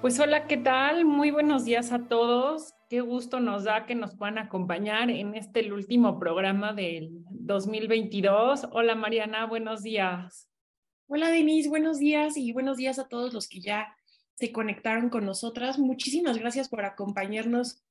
Pues hola, ¿qué tal? Muy buenos días a todos. Qué gusto nos da que nos puedan acompañar en este último programa del 2022. Hola Mariana, buenos días. Hola Denise, buenos días y buenos días a todos los que ya se conectaron con nosotras. Muchísimas gracias por acompañarnos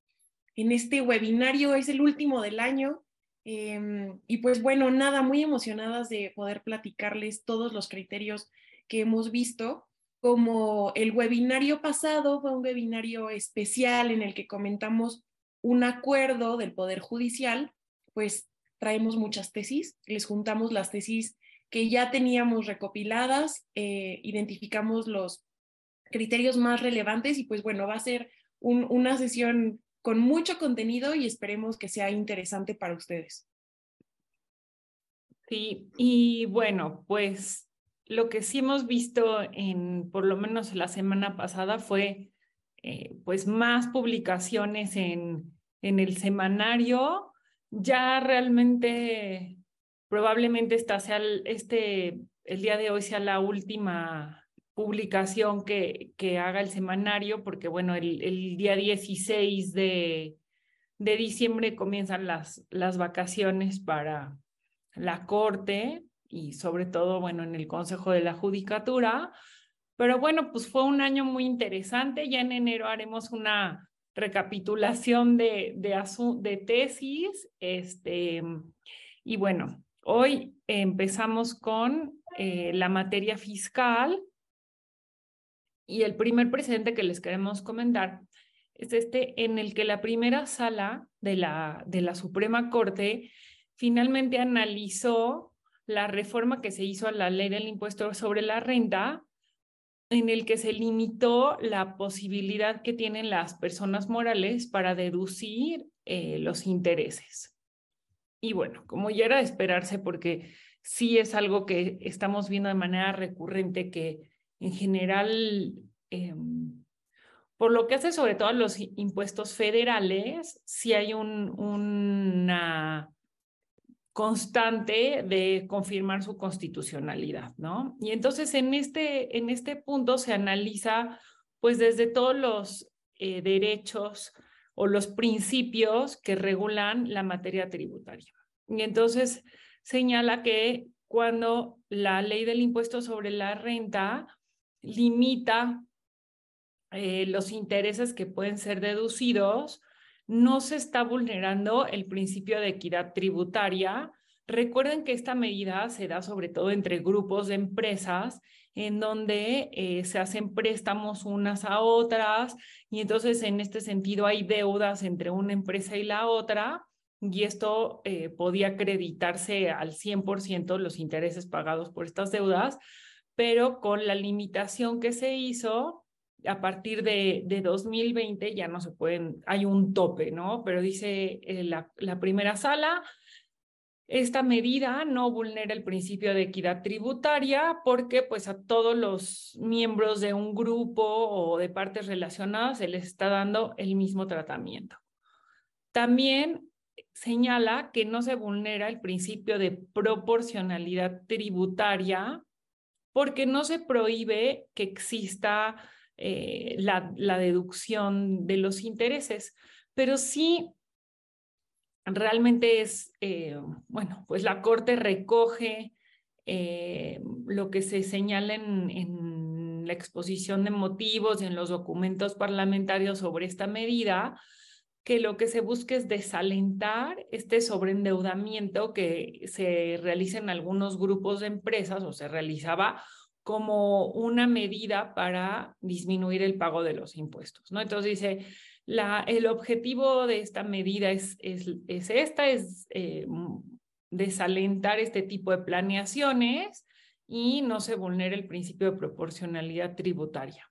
en este webinario. Es el último del año. Em, y pues bueno, nada, muy emocionadas de poder platicarles todos los criterios que hemos visto como el webinario pasado fue un webinario especial en el que comentamos un acuerdo del Poder Judicial, pues traemos muchas tesis, les juntamos las tesis que ya teníamos recopiladas, eh, identificamos los criterios más relevantes y pues bueno, va a ser una sesión con mucho contenido y esperemos que sea interesante para ustedes. Sí, y bueno, pues lo que sí hemos visto en, por lo menos la semana pasada, fue eh, pues más publicaciones en, en el semanario. Ya realmente, probablemente esta sea el, este, el día de hoy sea la última publicación que, que haga el semanario, porque bueno, el, el día 16 de, de diciembre comienzan las, las vacaciones para la corte y sobre todo, bueno, en el Consejo de la Judicatura. Pero bueno, pues fue un año muy interesante. Ya en enero haremos una recapitulación de, de, de tesis. Este, y bueno, hoy empezamos con eh, la materia fiscal. Y el primer precedente que les queremos comentar es este en el que la primera sala de la, de la Suprema Corte finalmente analizó la reforma que se hizo a la ley del impuesto sobre la renta, en el que se limitó la posibilidad que tienen las personas morales para deducir eh, los intereses. Y bueno, como ya era de esperarse, porque sí es algo que estamos viendo de manera recurrente, que en general, em, por lo que hace sobre todo a los impuestos federales, sí hay un, una constante de confirmar su constitucionalidad, ¿no? Y entonces en este, en este punto se analiza, pues desde todos los eh, derechos o los principios que regulan la materia tributaria. Y entonces señala que cuando la ley del impuesto sobre la renta limita eh, los intereses que pueden ser deducidos, no se está vulnerando el principio de equidad tributaria. Recuerden que esta medida se da sobre todo entre grupos de empresas en donde eh, se hacen préstamos unas a otras y entonces en este sentido hay deudas entre una empresa y la otra y esto eh, podía acreditarse al 100% los intereses pagados por estas deudas, pero con la limitación que se hizo a partir de, de, 2020 ya no se pueden, hay un tope, ¿no? Pero dice eh, la, la primera sala, esta medida no vulnera el principio de equidad tributaria porque pues a todos los miembros de un grupo o de partes relacionadas se les está dando el mismo tratamiento. También señala que no se vulnera el principio de proporcionalidad tributaria porque no se prohíbe que exista eh, la, deducción de los intereses, pero sí realmente es, eh, bueno, pues la Corte recoge eh, lo que se señala en, en, la exposición de motivos y en los documentos parlamentarios sobre esta medida, que lo que se busca es desalentar este sobreendeudamiento que se realiza en algunos grupos de empresas o se realizaba como una medida para disminuir el pago de los impuestos, ¿no? Entonces dice, el objetivo de esta medida es esta, es eh, desalentar este tipo de planeaciones y no se vulnera el principio de proporcionalidad tributaria.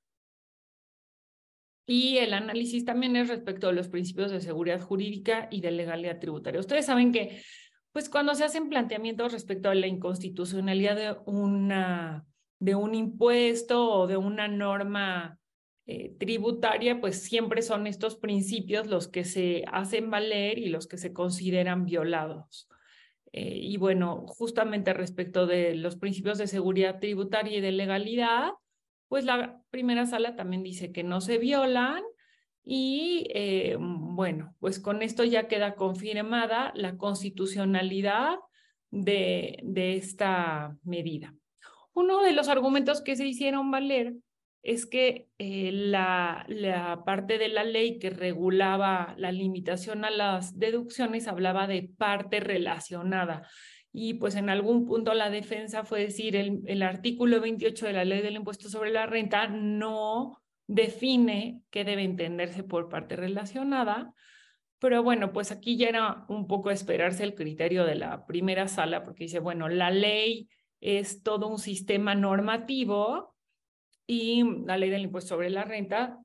Y el análisis también es respecto a los principios de seguridad jurídica y de legalidad tributaria. Ustedes saben que, pues cuando se hacen planteamientos respecto a la inconstitucionalidad de una de un impuesto o de una norma eh, tributaria, pues siempre son estos principios los que se hacen valer y los que se consideran violados. Eh, y bueno, justamente respecto de los principios de seguridad tributaria y de legalidad, pues la primera sala también dice que no se violan y eh, bueno, pues con esto ya queda confirmada la constitucionalidad de, de esta medida. Uno de los argumentos que se hicieron valer es que eh, la, parte de la ley que regulaba la limitación a las deducciones hablaba de parte relacionada. Y pues en algún punto la defensa fue decir, el, el artículo 28 de la ley del impuesto sobre la renta no define qué debe entenderse por parte relacionada, pero bueno, pues aquí ya era un poco esperarse el criterio de la primera sala, porque dice, bueno, la ley es todo un sistema normativo y la ley del impuesto sobre la renta,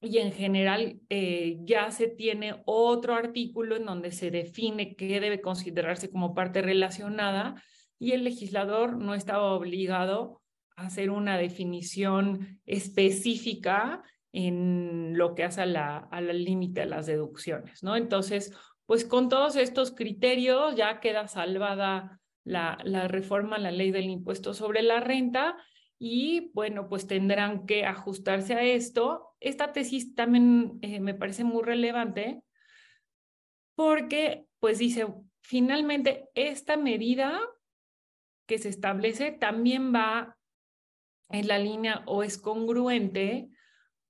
y en general eh, ya se tiene otro artículo en donde se define qué debe considerarse como parte relacionada y el legislador no estaba obligado hacer una definición específica en lo que hace a la, al límite de las deducciones, ¿no? Entonces, pues con todos estos criterios ya queda salvada la, reforma a la ley del impuesto sobre la renta y bueno, pues tendrán que ajustarse a esto. Esta tesis también eh, me parece muy relevante porque pues dice, finalmente esta medida que se establece también va en la línea o es congruente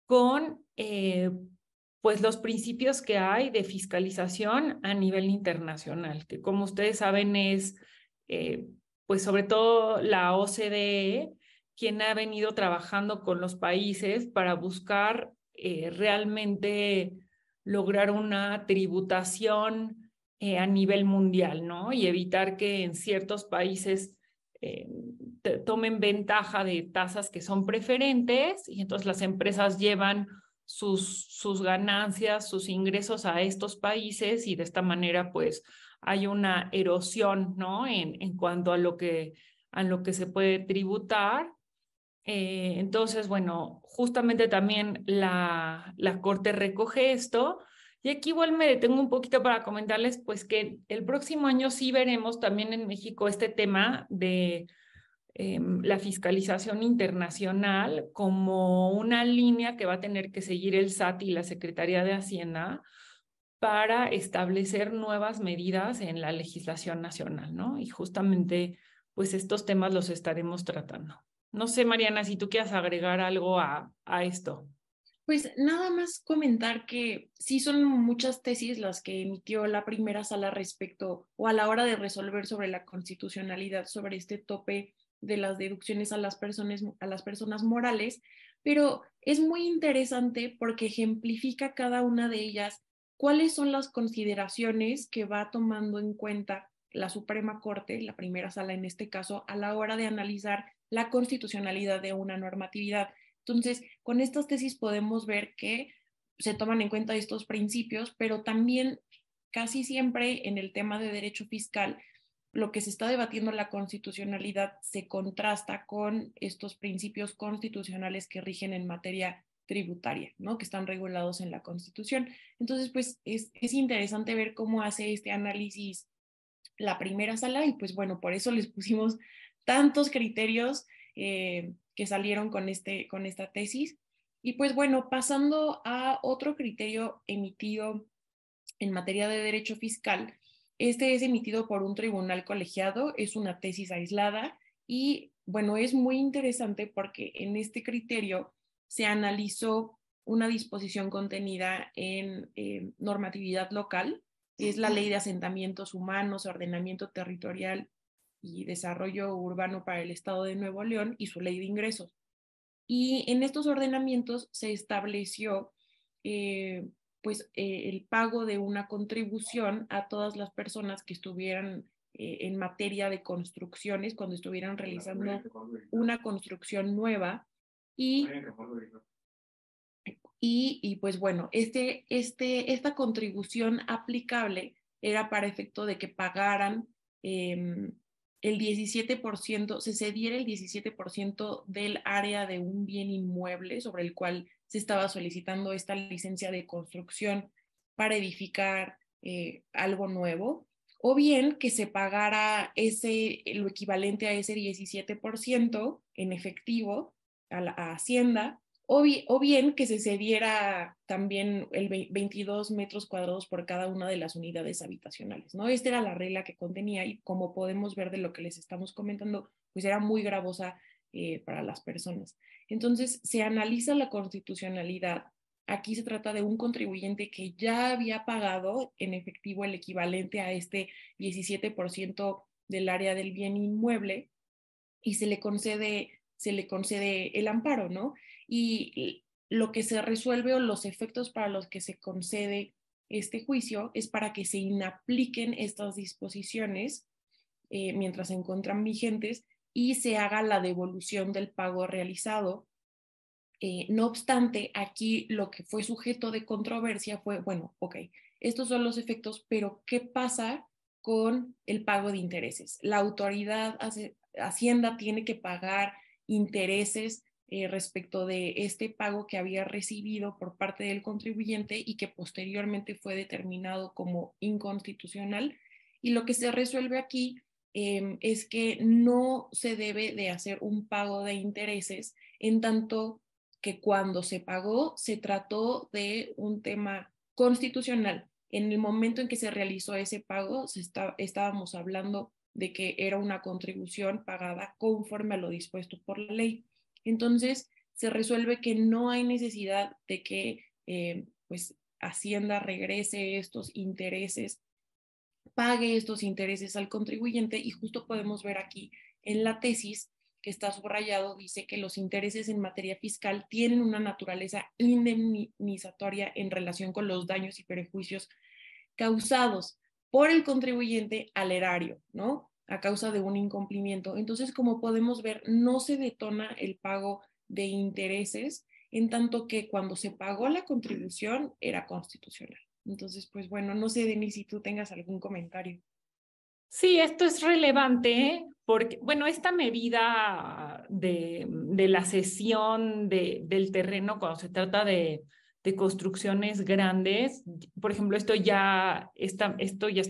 con eh, pues los principios que hay de fiscalización a nivel internacional, que como ustedes saben es eh, pues sobre todo la OCDE quien ha venido trabajando con los países para buscar eh, realmente lograr una tributación a nivel mundial, ¿no? Y evitar que en ciertos países eh, tomen ventaja de tasas que son preferentes y entonces las empresas llevan sus, sus ganancias, sus ingresos a estos países y de esta manera pues hay una erosión, ¿no? En, en cuanto a lo que, a lo que se puede tributar. Eh, entonces, bueno, justamente también la, la Corte recoge esto y aquí igual me detengo un poquito para comentarles, pues que el próximo año sí veremos también en México este tema de em, la fiscalización internacional como una línea que va a tener que seguir el SAT y la Secretaría de Hacienda para establecer nuevas medidas en la legislación nacional, ¿no? Y justamente, pues estos temas los estaremos tratando. No sé, Mariana, si tú quieres agregar algo a, a esto. Pues nada más comentar que sí son muchas tesis las que emitió la primera sala respecto o a la hora de resolver sobre la constitucionalidad, sobre este tope de las deducciones a las personas, a las personas morales, pero es muy interesante porque ejemplifica cada una de ellas cuáles son las consideraciones que va tomando en cuenta la Suprema Corte, la primera sala en este caso, a la hora de analizar la constitucionalidad de una normatividad. Entonces, con estas tesis podemos ver que se toman en cuenta estos principios, pero también casi siempre en el tema de derecho fiscal, lo que se está debatiendo la constitucionalidad se contrasta con estos principios constitucionales que rigen en materia tributaria, ¿no? Que están regulados en la Constitución. Entonces, pues es, es interesante ver cómo hace este análisis la primera sala y pues bueno, por eso les pusimos tantos criterios eh, que salieron con, este, con esta tesis. Y pues bueno, pasando a otro criterio emitido en materia de derecho fiscal, este es emitido por un tribunal colegiado, es una tesis aislada y bueno, es muy interesante porque en este criterio se analizó una disposición contenida en eh, normatividad local, es la ley de asentamientos humanos, ordenamiento territorial y Desarrollo Urbano para el Estado de Nuevo León y su ley de ingresos. Y en estos ordenamientos se estableció eh, pues, eh, el pago de una contribución a todas las personas que estuvieran en materia de construcciones, cuando estuvieran realizando una construcción nueva. Y, y, y pues bueno, este, este, esta contribución aplicable era para efecto de que pagaran em, el 17%, se cediera el 17% del área de un bien inmueble sobre el cual se estaba solicitando esta licencia de construcción para edificar eh, algo nuevo, o bien que se pagara ese, lo equivalente a ese 17% en efectivo a, la, Hacienda, o, bien que se cediera también el 22 metros cuadrados por cada una de las unidades habitacionales, ¿no? Esta era la regla que contenía y como podemos ver de lo que les estamos comentando, pues era muy gravosa eh, para las personas. Entonces, se analiza la constitucionalidad. Aquí se trata de un contribuyente que ya había pagado en efectivo el equivalente a este 17% del área del bien inmueble y se le concede, se le concede el amparo, ¿no? Y lo que se resuelve o los efectos para los que se concede este juicio es para que se inapliquen estas disposiciones eh, mientras se encuentran vigentes y se haga la devolución del pago realizado. Eh, no obstante, aquí lo que fue sujeto de controversia fue, bueno, ok, estos son los efectos, pero ¿qué pasa con el pago de intereses. La autoridad Hacienda tiene que pagar intereses eh, respecto de este pago que había recibido por parte del contribuyente y que posteriormente fue determinado como inconstitucional. Y lo que se resuelve aquí em, es que no se debe de hacer un pago de intereses en tanto que cuando se pagó se trató de un tema constitucional en el momento en que se realizó ese pago, está, estábamos hablando de que era una contribución pagada conforme a lo dispuesto por la ley. Entonces, se resuelve que no hay necesidad de que eh, pues Hacienda regrese estos intereses, pague estos intereses al contribuyente y justo podemos ver aquí en la tesis que está subrayado, dice que los intereses en materia fiscal tienen una naturaleza indemnizatoria en relación con los daños y perjuicios causados por el contribuyente al erario, ¿no? A causa de un incumplimiento. Entonces, como podemos ver, no se detona el pago de intereses, en tanto que cuando se pagó la contribución era constitucional. Entonces, pues bueno, no sé, Denis, si tú tengas algún comentario. Sí, esto es relevante porque, bueno, esta medida de, de la cesión de, del terreno cuando se trata de, de, construcciones grandes, por ejemplo, esto ya, está, esto ya,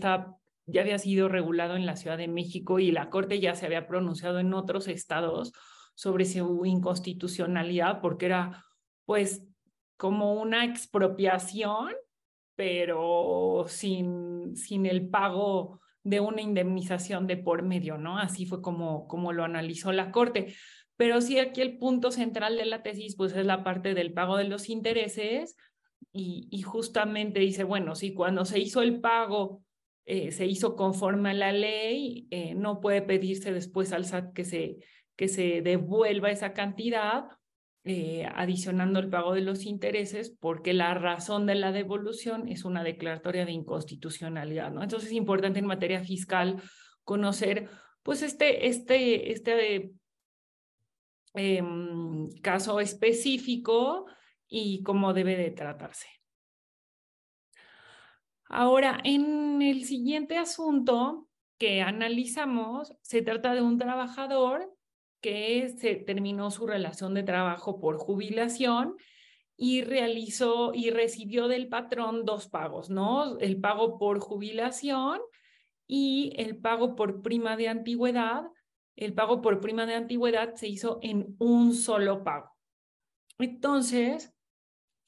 ya había sido regulado en la Ciudad de México y la Corte ya se había pronunciado en otros estados sobre su inconstitucionalidad porque era, pues, como una expropiación, pero sin, sin el pago de una indemnización de por medio, ¿no? Así fue como, como lo analizó la Corte. Pero sí aquí el punto central de la tesis, pues es la parte del pago de los intereses y, justamente dice, bueno, si cuando se hizo el pago eh, se hizo conforme a la ley, eh, no puede pedirse después al SAT que se, que se devuelva esa cantidad eh, adicionando el pago de los intereses, porque la razón de la devolución es una declaratoria de inconstitucionalidad. Entonces es importante en materia fiscal conocer, pues, este, este, este em, caso específico y cómo debe de tratarse. Ahora, en el siguiente asunto que analizamos, se trata de un trabajador que se terminó su relación de trabajo por jubilación y realizó y recibió del patrón dos pagos, ¿no? El pago por jubilación y el pago por prima de antigüedad. El pago por prima de antigüedad se hizo en un solo pago. Entonces,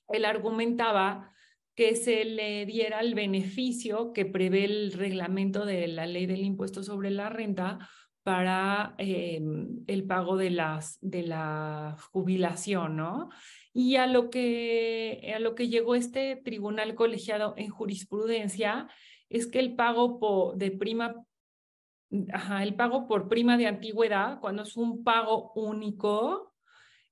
él argumentaba que se le diera el beneficio que prevé el reglamento de la ley del impuesto sobre la renta para em, el pago de, las, de la jubilación, ¿no? Y a lo, que, a lo que llegó este tribunal colegiado en jurisprudencia es que el pago de prima, el pago por prima de antigüedad, cuando es un pago único,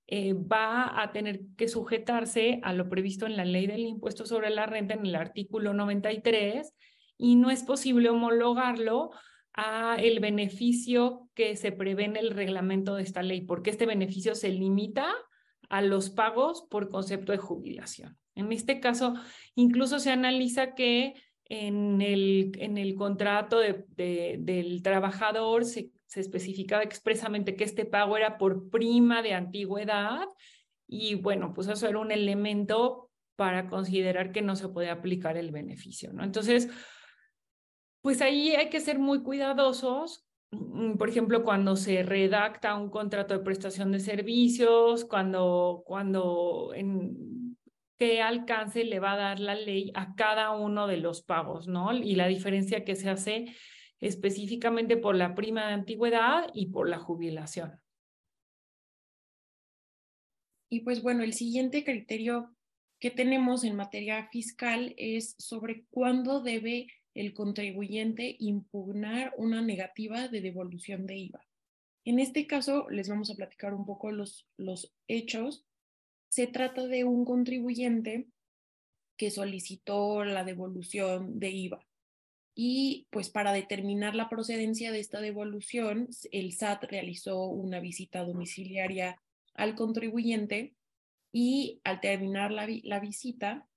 eh, va a tener que sujetarse a lo previsto en la ley del impuesto sobre la renta en el artículo 93 y no es posible homologarlo a el beneficio que se prevé en el reglamento de esta ley, porque este beneficio se limita a los pagos por concepto de jubilación. En este caso, incluso se analiza que en el, en el contrato de, del trabajador se, especificaba expresamente que este pago era por prima de antigüedad y bueno, pues eso era un elemento para considerar que no se puede aplicar el beneficio, ¿no? Entonces, pues ahí hay que ser muy cuidadosos mm, por ejemplo, cuando se redacta un contrato de prestación de servicios, cuando, cuando en qué alcance le va a dar la ley a cada uno de los pagos, ¿no? Y la diferencia que se hace específicamente por la prima de antigüedad y por la jubilación. Y pues bueno, el siguiente criterio que tenemos en materia fiscal es sobre cuándo debe el contribuyente impugnar una negativa de devolución de IVA. En este caso, les vamos a platicar un poco los, los hechos. Se trata de un contribuyente que solicitó la devolución de IVA. Y pues para determinar la procedencia de esta devolución, el SAT realizó una visita domiciliaria al contribuyente y al terminar la, la visita,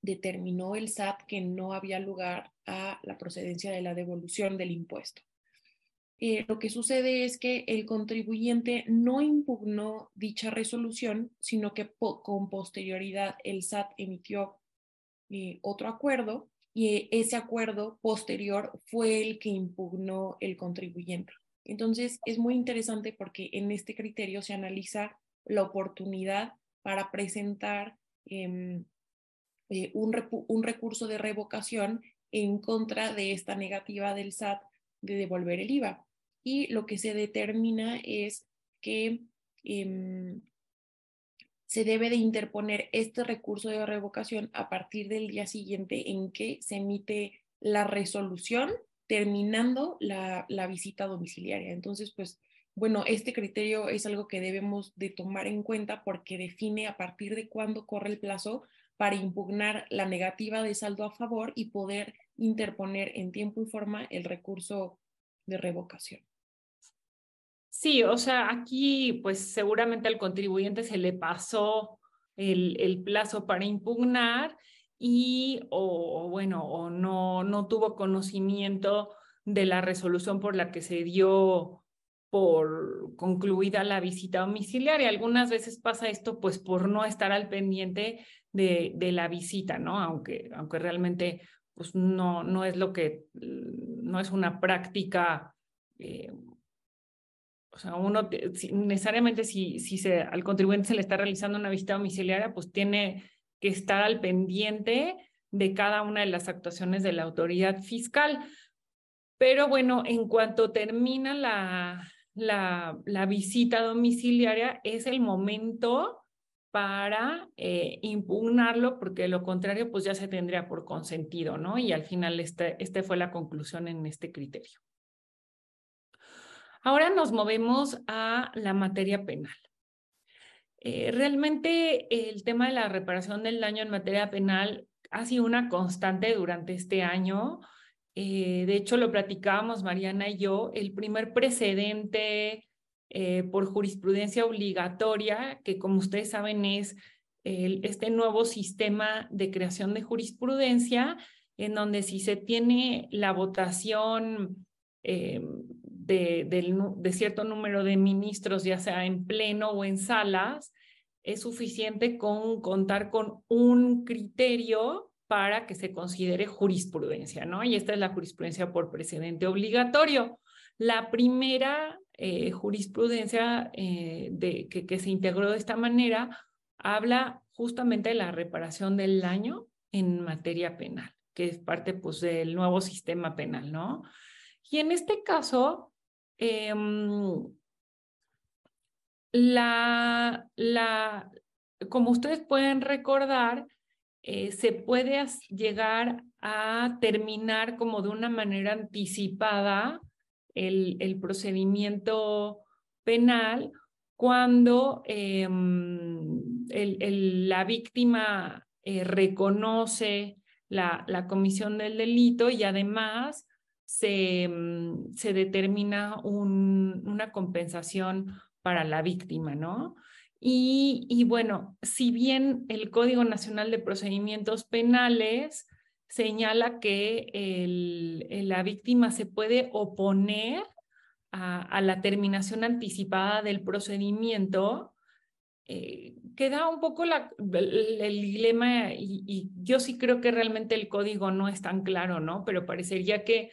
determinó el SAT que no había lugar a la procedencia de la devolución del impuesto. Eh, lo que sucede es que el contribuyente no impugnó dicha resolución, sino que con posterioridad el SAT emitió eh, otro acuerdo y ese acuerdo posterior fue el que impugnó el contribuyente. Entonces, es muy interesante porque en este criterio se analiza la oportunidad para presentar em, eh, un, un recurso de revocación en contra de esta negativa del SAT de devolver el IVA. Y lo que se determina es que em, se debe de interponer este recurso de revocación a partir del día siguiente en que se emite la resolución terminando la, visita domiciliaria. Entonces, pues, bueno, este criterio es algo que debemos de tomar en cuenta porque define a partir de cuándo corre el plazo para impugnar la negativa de saldo a favor y poder interponer en tiempo y forma el recurso de revocación. Sí, o sea, aquí pues seguramente al contribuyente se le pasó el, plazo para impugnar y o, bueno, o no, no tuvo conocimiento de la resolución por la que se dio por concluida la visita domiciliaria. Algunas veces pasa esto pues por no estar al pendiente de, de la visita, ¿no? Aunque, aunque realmente pues no, no es lo que, no es una práctica, eh, o sea, uno necesariamente si, si se, al contribuyente se le está realizando una visita domiciliaria, pues tiene que estar al pendiente de cada una de las actuaciones de la autoridad fiscal. Pero bueno, en cuanto termina la, la, la visita domiciliaria, es el momento para eh, impugnarlo, porque de lo contrario, pues ya se tendría por consentido, ¿no? Y al final, este, este fue la conclusión en este criterio. Ahora nos movemos a la materia penal. Eh, realmente el tema de la reparación del daño en materia penal ha sido una constante durante este año. Eh, de hecho, lo platicábamos Mariana y yo, el primer precedente eh, por jurisprudencia obligatoria, que como ustedes saben es este nuevo sistema de creación de jurisprudencia, en donde si se tiene la votación de, cierto número de ministros, ya sea en pleno o en salas, es suficiente con contar con un criterio para que se considere jurisprudencia, ¿no? Y esta es la jurisprudencia por precedente obligatorio. La primera eh, jurisprudencia eh, que se integró de esta manera habla justamente de la reparación del daño en materia penal, que es parte pues del nuevo sistema penal, ¿no? Y en este caso, em, la, como ustedes pueden recordar, eh, se puede llegar a terminar como de una manera anticipada el, procedimiento penal cuando em, la víctima eh, reconoce la, la, comisión del delito y además se, mm, se determina un, una compensación para la víctima, ¿no? Y, bueno, si bien el Código Nacional de Procedimientos Penales señala que el, la víctima se puede oponer a, la terminación anticipada del procedimiento, eh, queda un poco el, dilema y, y, yo sí creo que realmente el código no es tan claro, ¿no? Pero parecería que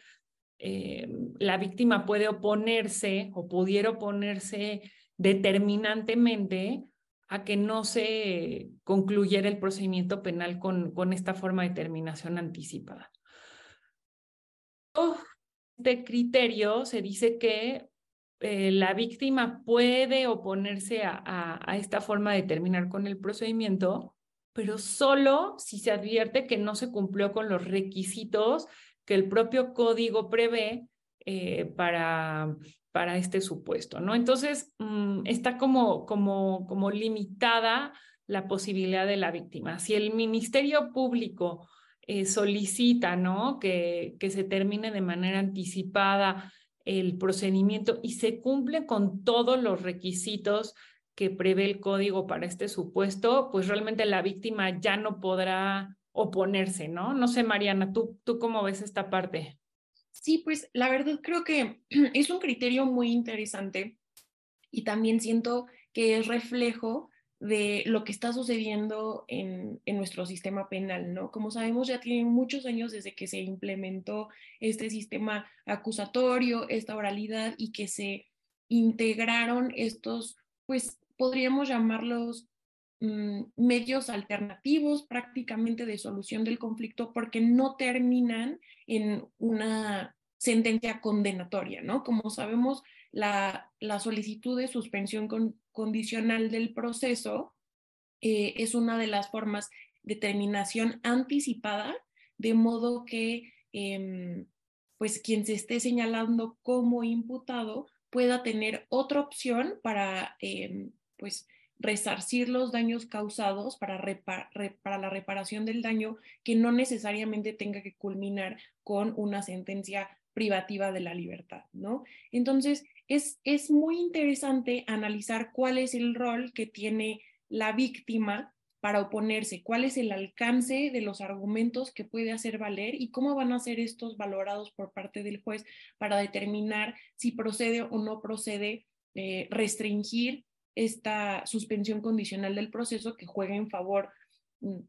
eh, la víctima puede oponerse o pudiera oponerse determinantemente a que no se concluyera el procedimiento penal con, con esta forma de terminación anticipada. Este criterio se dice que eh, la víctima puede oponerse a, a, esta forma de terminar con el procedimiento, pero solo si se advierte que no se cumplió con los requisitos que el propio código prevé eh, para, para este supuesto, ¿no? Entonces, mm, está como, como, como limitada la posibilidad de la víctima. Si el Ministerio Público eh, solicita, ¿no? Que, que se termine de manera anticipada el procedimiento y se cumple con todos los requisitos que prevé el código para este supuesto, pues realmente la víctima ya no podrá oponerse, ¿no? No sé, Mariana, ¿tú, tú cómo ves esta parte? Sí, pues la verdad creo que es un criterio muy interesante y también siento que es reflejo de lo que está sucediendo en, en, nuestro sistema penal, ¿no? Como sabemos, ya tienen muchos años desde que se implementó este sistema acusatorio, esta oralidad y que se integraron estos, pues podríamos llamarlos medios alternativos prácticamente de solución del conflicto porque no terminan en una sentencia condenatoria, ¿no? Como sabemos, la, la solicitud de suspensión condicional del proceso eh, es una de las formas de terminación anticipada, de modo que em, pues quien se esté señalando como imputado pueda tener otra opción para em, pues resarcir los daños causados para, la reparación del daño que no necesariamente tenga que culminar con una sentencia privativa de la libertad, ¿no? Entonces, es, es muy interesante analizar cuál es el rol que tiene la víctima para oponerse, cuál es el alcance de los argumentos que puede hacer valer y cómo van a ser estos valorados por parte del juez para determinar si procede o no procede eh, restringir esta suspensión condicional del proceso que juega en favor, mm,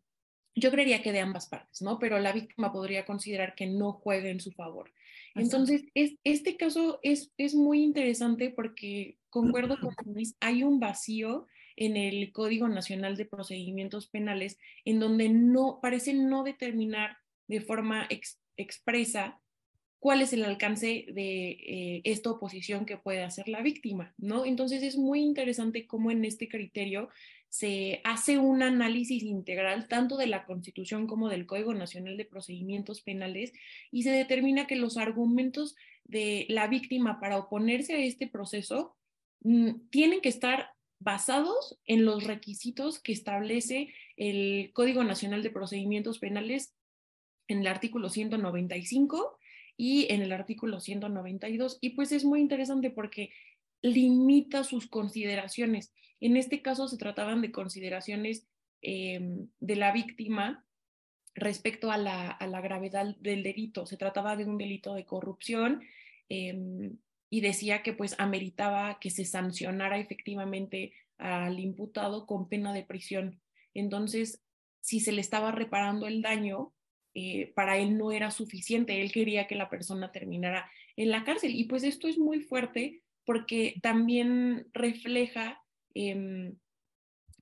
yo creería que de ambas partes, ¿no? Pero la víctima podría considerar que no juega en su favor. Entonces, es, este caso es, es muy interesante porque, concuerdo con Luis, hay un vacío en el Código Nacional de Procedimientos Penales en donde no parece no determinar de forma expresa cuál es el alcance de eh, esta oposición que puede hacer la víctima, ¿no? Entonces es muy interesante cómo en este criterio se hace un análisis integral tanto de la Constitución como del Código Nacional de Procedimientos Penales y se determina que los argumentos de la víctima para oponerse a este proceso mm, tienen que estar basados en los requisitos que establece el Código Nacional de Procedimientos Penales en el artículo 195 y en el artículo 192. Y pues es muy interesante porque limita sus consideraciones. En este caso se trataban de consideraciones em, de la víctima respecto a la, a la, gravedad del delito. Se trataba de un delito de corrupción em, y decía que pues ameritaba que se sancionara efectivamente al imputado con pena de prisión. Entonces, si se le estaba reparando el daño, eh, para él no era suficiente, él quería que la persona terminara en la cárcel. Y pues esto es muy fuerte porque también refleja em,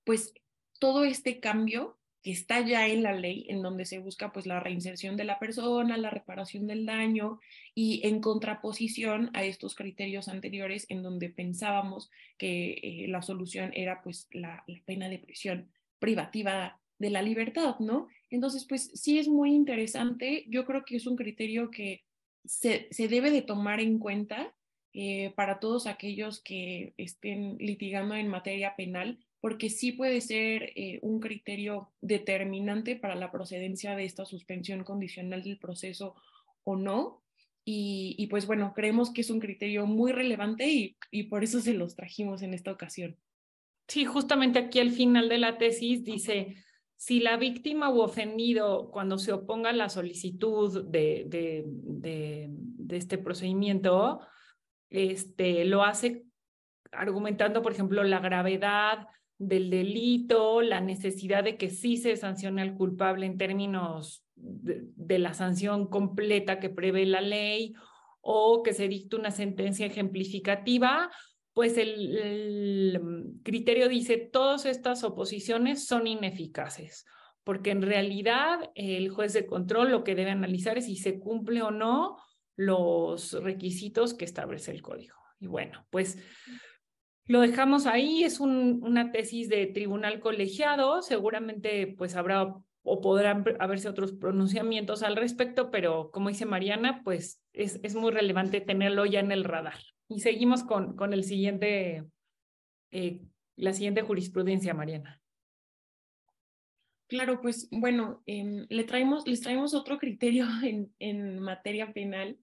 pues todo este cambio que está ya en la ley, en donde se busca pues la reinserción de la persona, la reparación del daño y en contraposición a estos criterios anteriores en donde pensábamos que eh, la solución era pues la, la, pena de prisión privativa de la libertad, ¿no? Entonces, pues sí es muy interesante. Yo creo que es un criterio que se, se debe de tomar en cuenta eh, para todos aquellos que estén litigando en materia penal, porque sí puede ser eh, un criterio determinante para la procedencia de esta suspensión condicional del proceso o no. Y, y pues bueno, creemos que es un criterio muy relevante y, y por eso se los trajimos en esta ocasión. Sí, justamente aquí al final de la tesis dice, si la víctima u ofendido, cuando se oponga a la solicitud de, de, de, este procedimiento, este, lo hace argumentando, por ejemplo, la gravedad del delito, la necesidad de que sí se sancione al culpable en términos de, la sanción completa que prevé la ley, o que se dicte una sentencia ejemplificativa, pues el, criterio dice todas estas oposiciones son ineficaces, porque en realidad el juez de control lo que debe analizar es si se cumple o no los requisitos que establece el código. Y bueno, pues lo dejamos ahí, es una tesis de tribunal colegiado, seguramente pues habrá o podrán haberse otros pronunciamientos al respecto, pero como dice Mariana, pues es, es muy relevante tenerlo ya en el radar. Y seguimos con, con el siguiente, eh, la siguiente jurisprudencia, Mariana. Claro, pues bueno, em, le traemos, les traemos otro criterio en, en materia penal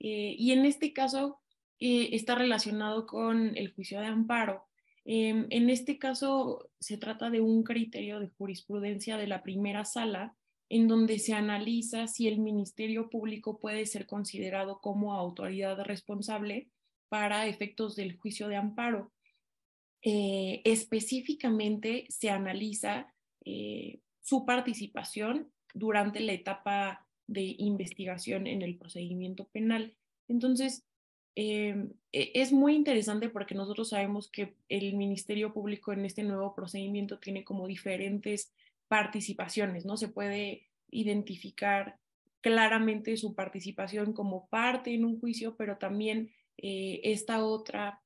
eh, y en este caso eh, está relacionado con el juicio de amparo. Em, en este caso se trata de un criterio de jurisprudencia de la primera sala en donde se analiza si el Ministerio Público puede ser considerado como autoridad responsable para efectos del juicio de amparo. Eh, específicamente se analiza eh, su participación durante la etapa de investigación en el procedimiento penal. Entonces, Em, e, es muy interesante porque nosotros sabemos que el Ministerio Público en este nuevo procedimiento tiene como diferentes participaciones, ¿no? Se puede identificar claramente su participación como parte en un juicio, pero también eh, esta, otra,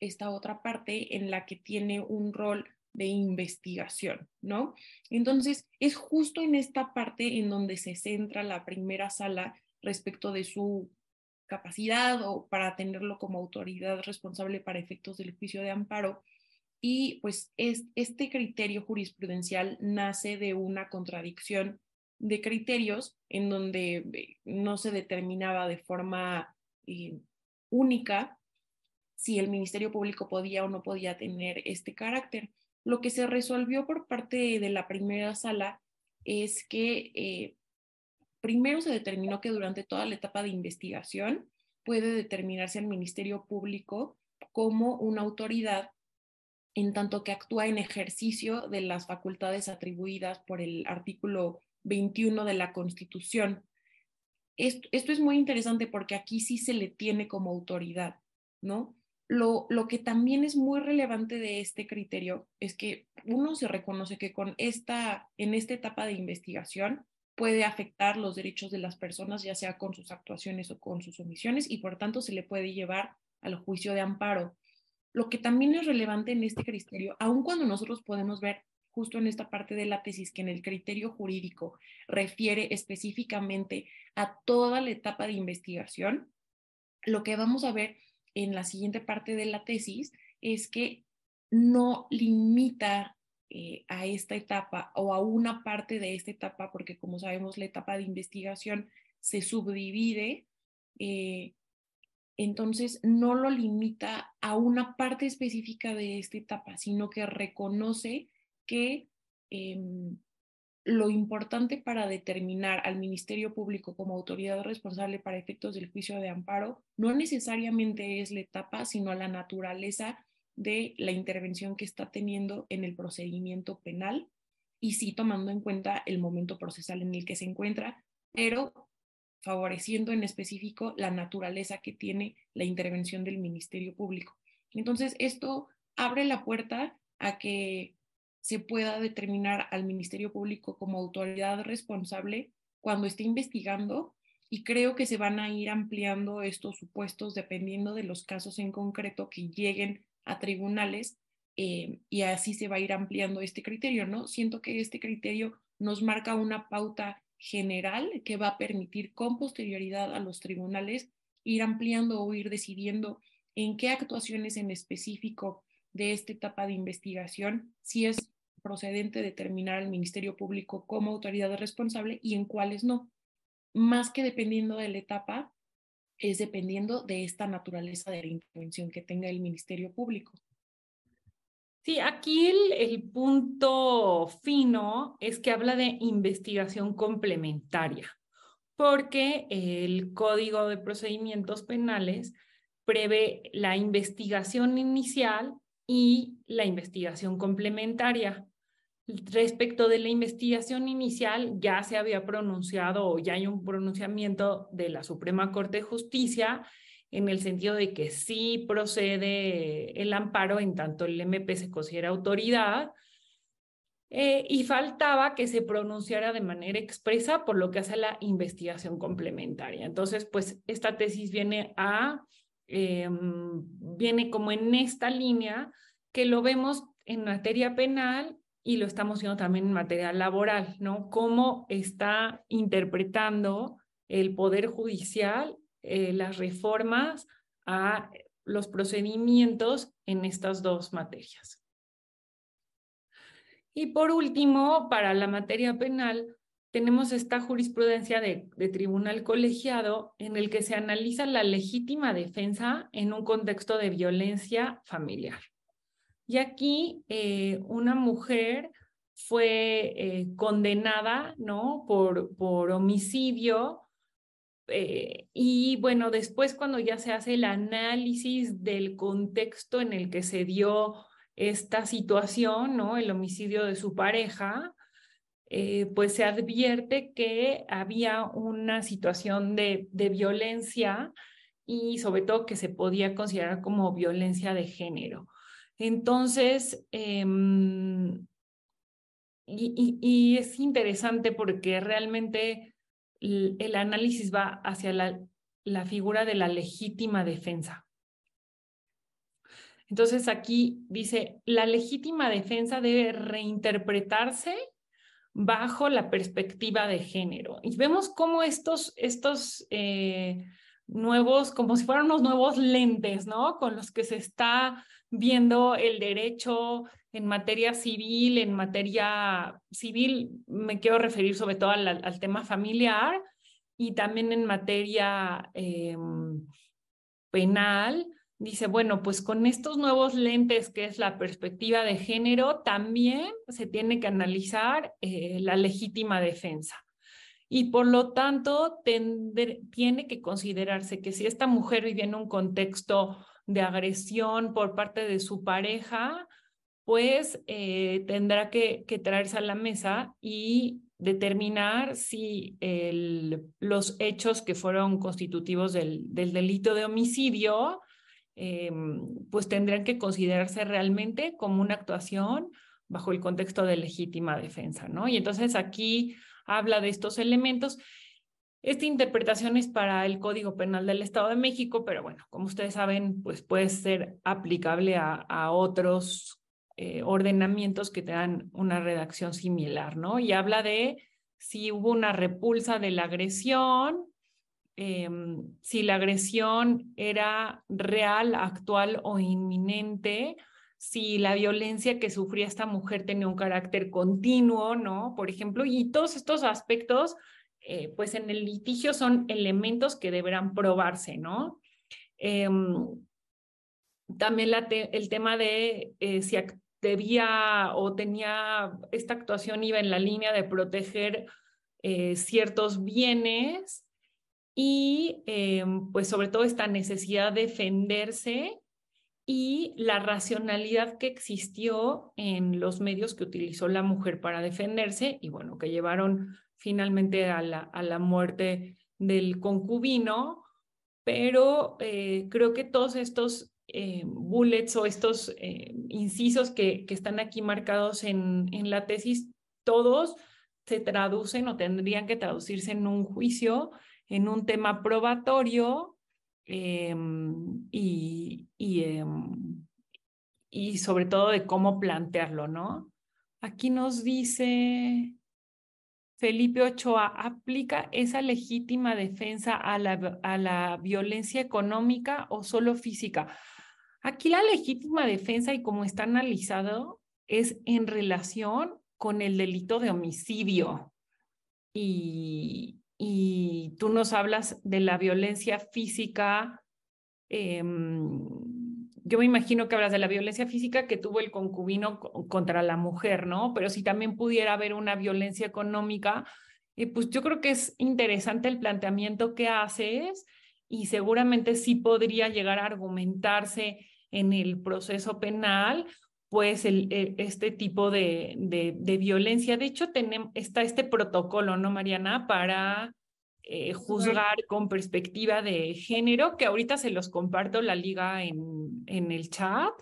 esta otra parte en la que tiene un rol de investigación, ¿no? Entonces, es justo en esta parte en donde se centra la primera sala respecto de su capacidad o para tenerlo como autoridad responsable para efectos del juicio de amparo. Y pues es, este criterio jurisprudencial nace de una contradicción de criterios en donde eh, no se determinaba de forma eh, única si el Ministerio Público podía o no podía tener este carácter. Lo que se resolvió por parte de la primera sala es que eh, primero se determinó que durante toda la etapa de investigación puede determinarse al Ministerio Público como una autoridad en tanto que actúa en ejercicio de las facultades atribuidas por el artículo 21 de la Constitución. Esto, es muy interesante porque aquí sí se le tiene como autoridad, ¿no? Lo, lo, que también es muy relevante de este criterio es que uno se reconoce que con esta, en esta etapa de investigación, puede afectar los derechos de las personas, ya sea con sus actuaciones o con sus omisiones, y por tanto se le puede llevar al juicio de amparo. Lo que también es relevante en este criterio, aun cuando nosotros podemos ver justo en esta parte de la tesis que en el criterio jurídico refiere específicamente a toda la etapa de investigación, lo que vamos a ver en la siguiente parte de la tesis es que no limita eh, a esta etapa o a una parte de esta etapa, porque como sabemos la etapa de investigación se subdivide, eh, entonces no lo limita a una parte específica de esta etapa, sino que reconoce que em, lo importante para determinar al Ministerio Público como autoridad responsable para efectos del juicio de amparo no necesariamente es la etapa, sino la naturaleza de la intervención que está teniendo en el procedimiento penal y sí tomando en cuenta el momento procesal en el que se encuentra, pero favoreciendo en específico la naturaleza que tiene la intervención del Ministerio Público. Entonces, esto abre la puerta a que se pueda determinar al Ministerio Público como autoridad responsable cuando esté investigando y creo que se van a ir ampliando estos supuestos dependiendo de los casos en concreto que lleguen a tribunales eh, y así se va a ir ampliando este criterio, ¿no? Siento que este criterio nos marca una pauta general que va a permitir con posterioridad a los tribunales ir ampliando o ir decidiendo en qué actuaciones en específico de esta etapa de investigación, si es procedente determinar al Ministerio Público como autoridad responsable y en cuáles no. Más que dependiendo de la etapa, es dependiendo de esta naturaleza de la intervención que tenga el Ministerio Público. Sí, aquí el, el, punto fino es que habla de investigación complementaria, porque el Código de Procedimientos Penales prevé la investigación inicial y la investigación complementaria. Respecto de la investigación inicial, ya se había pronunciado o ya hay un pronunciamiento de la Suprema Corte de Justicia en el sentido de que sí procede el amparo en tanto el MP se considera autoridad eh, y faltaba que se pronunciara de manera expresa por lo que hace la investigación complementaria. Entonces, pues esta tesis viene a, em, viene como en esta línea que lo vemos en materia penal y lo estamos viendo también en materia laboral, ¿no? Cómo está interpretando el Poder Judicial eh, las reformas a los procedimientos en estas dos materias. Y por último, para la materia penal, tenemos esta jurisprudencia de, tribunal colegiado en el que se analiza la legítima defensa en un contexto de violencia familiar. Y aquí eh, una mujer fue eh, condenada, ¿no? Por, por homicidio. Eh, y bueno, después cuando ya se hace el análisis del contexto en el que se dio esta situación, ¿no? El homicidio de su pareja, pues se advierte que había una situación de, de violencia y sobre todo que se podía considerar como violencia de género. Entonces, em, y, es interesante porque realmente el, análisis va hacia la, la figura de la legítima defensa. Entonces aquí dice, la legítima defensa debe reinterpretarse bajo la perspectiva de género. Y vemos cómo estos, estos eh, nuevos, como si fueran unos nuevos lentes, ¿no? Con los que se está viendo el derecho en materia civil, en materia civil me quiero referir sobre todo al, tema familiar y también en materia em, penal. Dice, bueno, pues con estos nuevos lentes que es la perspectiva de género, también se tiene que analizar eh, la legítima defensa. Y por lo tanto, tiene que considerarse que si esta mujer vive en un contexto de agresión por parte de su pareja, pues eh, tendrá que, traerse a la mesa y determinar si los hechos que fueron constitutivos del, delito de homicidio, em, pues tendrán que considerarse realmente como una actuación bajo el contexto de legítima defensa, ¿no? Y entonces aquí habla de estos elementos esta interpretación es para el Código Penal del Estado de México, pero bueno, como ustedes saben, pues puede ser aplicable a, otros eh, ordenamientos que tengan una redacción similar, ¿no? Y habla de si hubo una repulsa de la agresión, em, si la agresión era real, actual o inminente, si la violencia que sufría esta mujer tenía un carácter continuo, ¿no? Por ejemplo, y todos estos aspectos eh, pues en el litigio son elementos que deberán probarse, ¿no? Em, también el tema de eh, si debía o tenía, esta actuación iba en la línea de proteger eh, ciertos bienes y em, pues sobre todo esta necesidad de defenderse y la racionalidad que existió en los medios que utilizó la mujer para defenderse y bueno, que llevaron finalmente a la, a la muerte del concubino, pero eh, creo que todos estos eh, bullets o estos eh, incisos que, que, están aquí marcados en, en la tesis, todos se traducen o tendrían que traducirse en un juicio, en un tema probatorio em, y, y, em, y sobre todo de cómo plantearlo, ¿no? Aquí nos dice, Felipe Ochoa aplica esa legítima defensa a la, a la violencia económica o solo física. Aquí la legítima defensa y como está analizado es en relación con el delito de homicidio. Y, y tú nos hablas de la violencia física eh, yo me imagino que hablas de la violencia física que tuvo el concubino contra la mujer, ¿no? Pero si también pudiera haber una violencia económica, eh, pues yo creo que es interesante el planteamiento que haces y seguramente sí podría llegar a argumentarse en el proceso penal pues el, este tipo de, de, violencia. De hecho, tenemos, está este protocolo, ¿no, Mariana? Para eh, juzgar con perspectiva de género, que ahorita se los comparto la liga en, en el chat.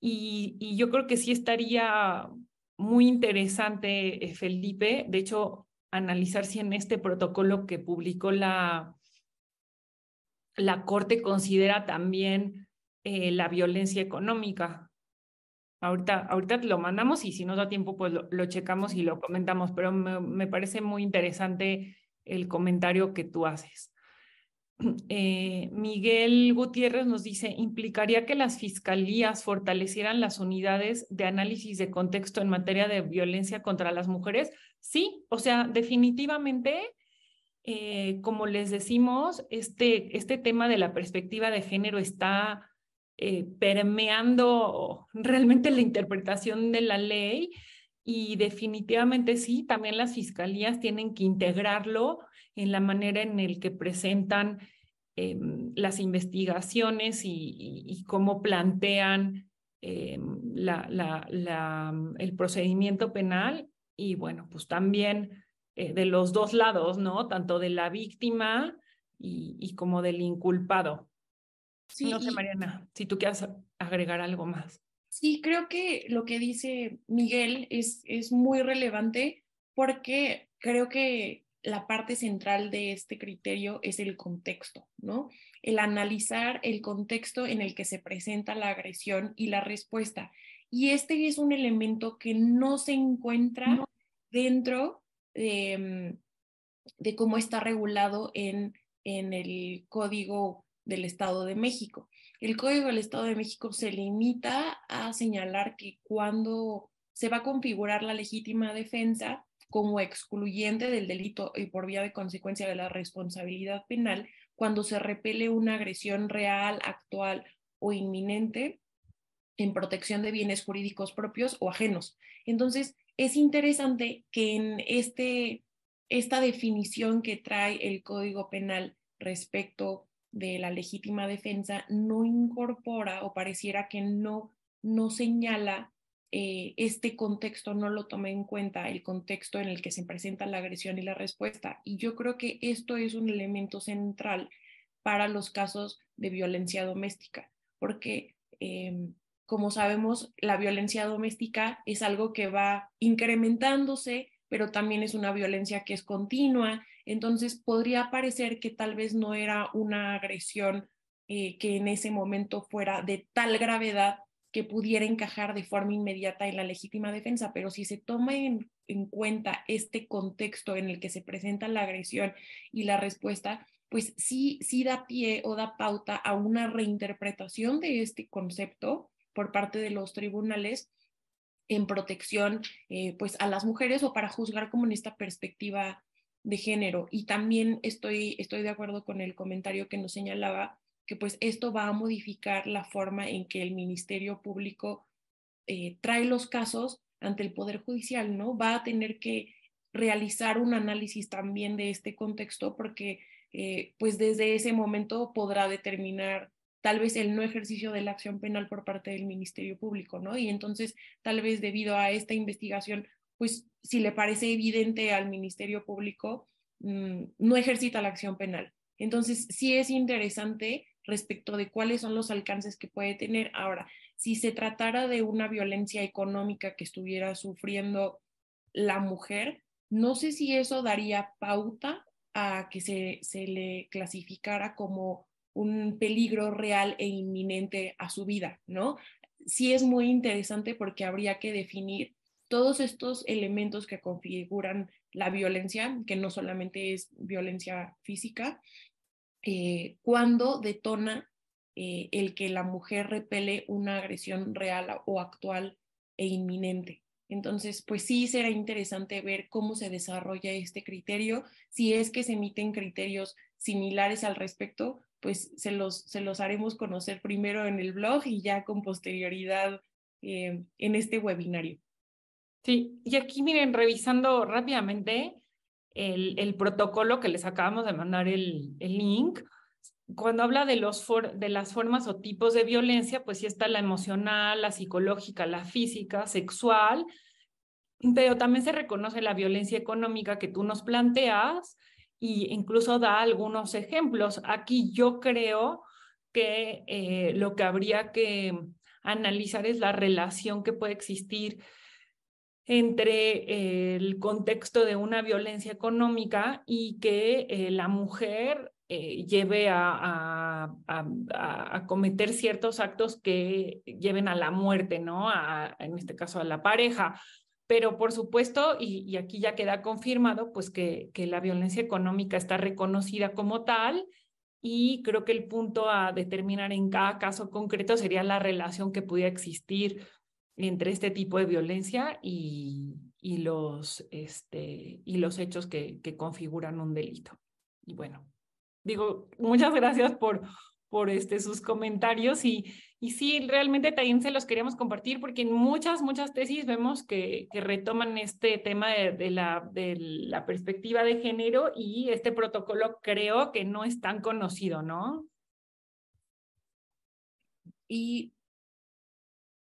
Y, y yo creo que sí estaría muy interesante, eh, Felipe. De hecho, analizar si en este protocolo que publicó la, la Corte considera también eh, la violencia económica. Ahorita, ahorita lo mandamos y si nos da tiempo, pues lo, checamos y lo comentamos, pero me, parece muy interesante el comentario que tú haces. Eh, Miguel Gutiérrez nos dice, ¿implicaría que las fiscalías fortalecieran las unidades de análisis de contexto en materia de violencia contra las mujeres? Sí, o sea, definitivamente eh, como les decimos, este, este tema de la perspectiva de género está eh, permeando realmente la interpretación de la ley y definitivamente sí, también las fiscalías tienen que integrarlo en la manera en el que presentan em, las investigaciones y, cómo plantean em, el procedimiento penal. Y bueno, pues también eh, de los dos lados, ¿no? Tanto de la víctima y, como del inculpado. Sí, no sé, Mariana, si tú quieres agregar algo más. Sí, creo que lo que dice Miguel es, es muy relevante porque creo que la parte central de este criterio es el contexto, ¿no? El analizar el contexto en el que se presenta la agresión y la respuesta. Y este es un elemento que no se encuentra dentro Em, de, cómo está regulado en, en el Código del Estado de México. El Código del Estado de México se limita a señalar que cuando se va a configurar la legítima defensa como excluyente del delito y por vía de consecuencia de la responsabilidad penal, cuando se repele una agresión real, actual o inminente en protección de bienes jurídicos propios o ajenos. Entonces, es interesante que en este, esta definición que trae el Código Penal respecto de la legítima defensa no incorpora o pareciera que no, no señala eh, este contexto, no lo toma en cuenta, el contexto en el que se presenta la agresión y la respuesta. Y yo creo que esto es un elemento central para los casos de violencia doméstica, porque em, como sabemos, la violencia doméstica es algo que va incrementándose, pero también es una violencia que es continua. Entonces, podría parecer que tal vez no era una agresión eh, que en ese momento fuera de tal gravedad que pudiera encajar de forma inmediata en la legítima defensa, pero si se toma en, en cuenta este contexto en el que se presenta la agresión y la respuesta, pues sí, sí da pie o da pauta a una reinterpretación de este concepto por parte de los tribunales en protección eh, pues a las mujeres o para juzgar como en esta perspectiva de género. Y también estoy, estoy de acuerdo con el comentario que nos señalaba que pues esto va a modificar la forma en que el Ministerio Público eh, trae los casos ante el Poder Judicial, ¿no? Va a tener que realizar un análisis también de este contexto porque eh, pues desde ese momento podrá determinar tal vez el no ejercicio de la acción penal por parte del Ministerio Público, ¿no? Y entonces, tal vez debido a esta investigación, pues si le parece evidente al Ministerio Público, mm, no ejercita la acción penal. Entonces, sí es interesante respecto de cuáles son los alcances que puede tener. Ahora, si se tratara de una violencia económica que estuviera sufriendo la mujer, no sé si eso daría pauta a que se, se le clasificara como un peligro real e inminente a su vida, ¿no? Sí es muy interesante porque habría que definir todos estos elementos que configuran la violencia, que no solamente es violencia física, eh, cuando detona eh, el que la mujer repele una agresión real o actual e inminente. Entonces, pues sí será interesante ver cómo se desarrolla este criterio, si es que se emiten criterios similares al respecto, pues se los, se los haremos conocer primero en el blog y ya con posterioridad eh, en este webinario. Sí, y aquí miren, revisando rápidamente el, protocolo que les acabamos de mandar el, link, cuando habla de, los de las formas o tipos de violencia, pues sí está la emocional, la psicológica, la física, sexual, pero también se reconoce la violencia económica que tú nos planteas y incluso da algunos ejemplos. Aquí yo creo que eh, lo que habría que analizar es la relación que puede existir entre el contexto de una violencia económica y que eh, la mujer eh, lleve a, a, cometer ciertos actos que lleven a la muerte, ¿no? en este caso a la pareja. Pero por supuesto, y, aquí ya queda confirmado, pues que, que la violencia económica está reconocida como tal y creo que el punto a determinar en cada caso concreto sería la relación que pudiera existir entre este tipo de violencia y, y los, este, y los hechos que, que configuran un delito. Y bueno, digo, muchas gracias por, por este, sus comentarios y, y sí, realmente también se los queríamos compartir porque en muchas, muchas tesis vemos que, que retoman este tema de, la, de la perspectiva de género y este protocolo creo que no es tan conocido, ¿no? Y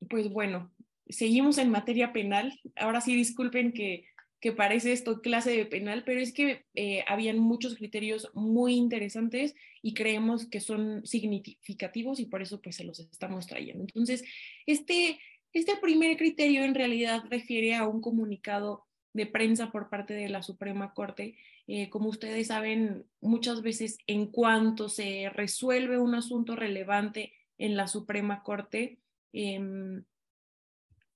pues bueno, seguimos en materia penal. Ahora sí, disculpen que, que parece esto clase de penal, pero es que eh, habían muchos criterios muy interesantes y creemos que son significativos y por eso pues se los estamos trayendo. Entonces, este, este primer criterio en realidad refiere a un comunicado de prensa por parte de la Suprema Corte. Eh, como ustedes saben, muchas veces en cuanto se resuelve un asunto relevante en la Suprema Corte, eh,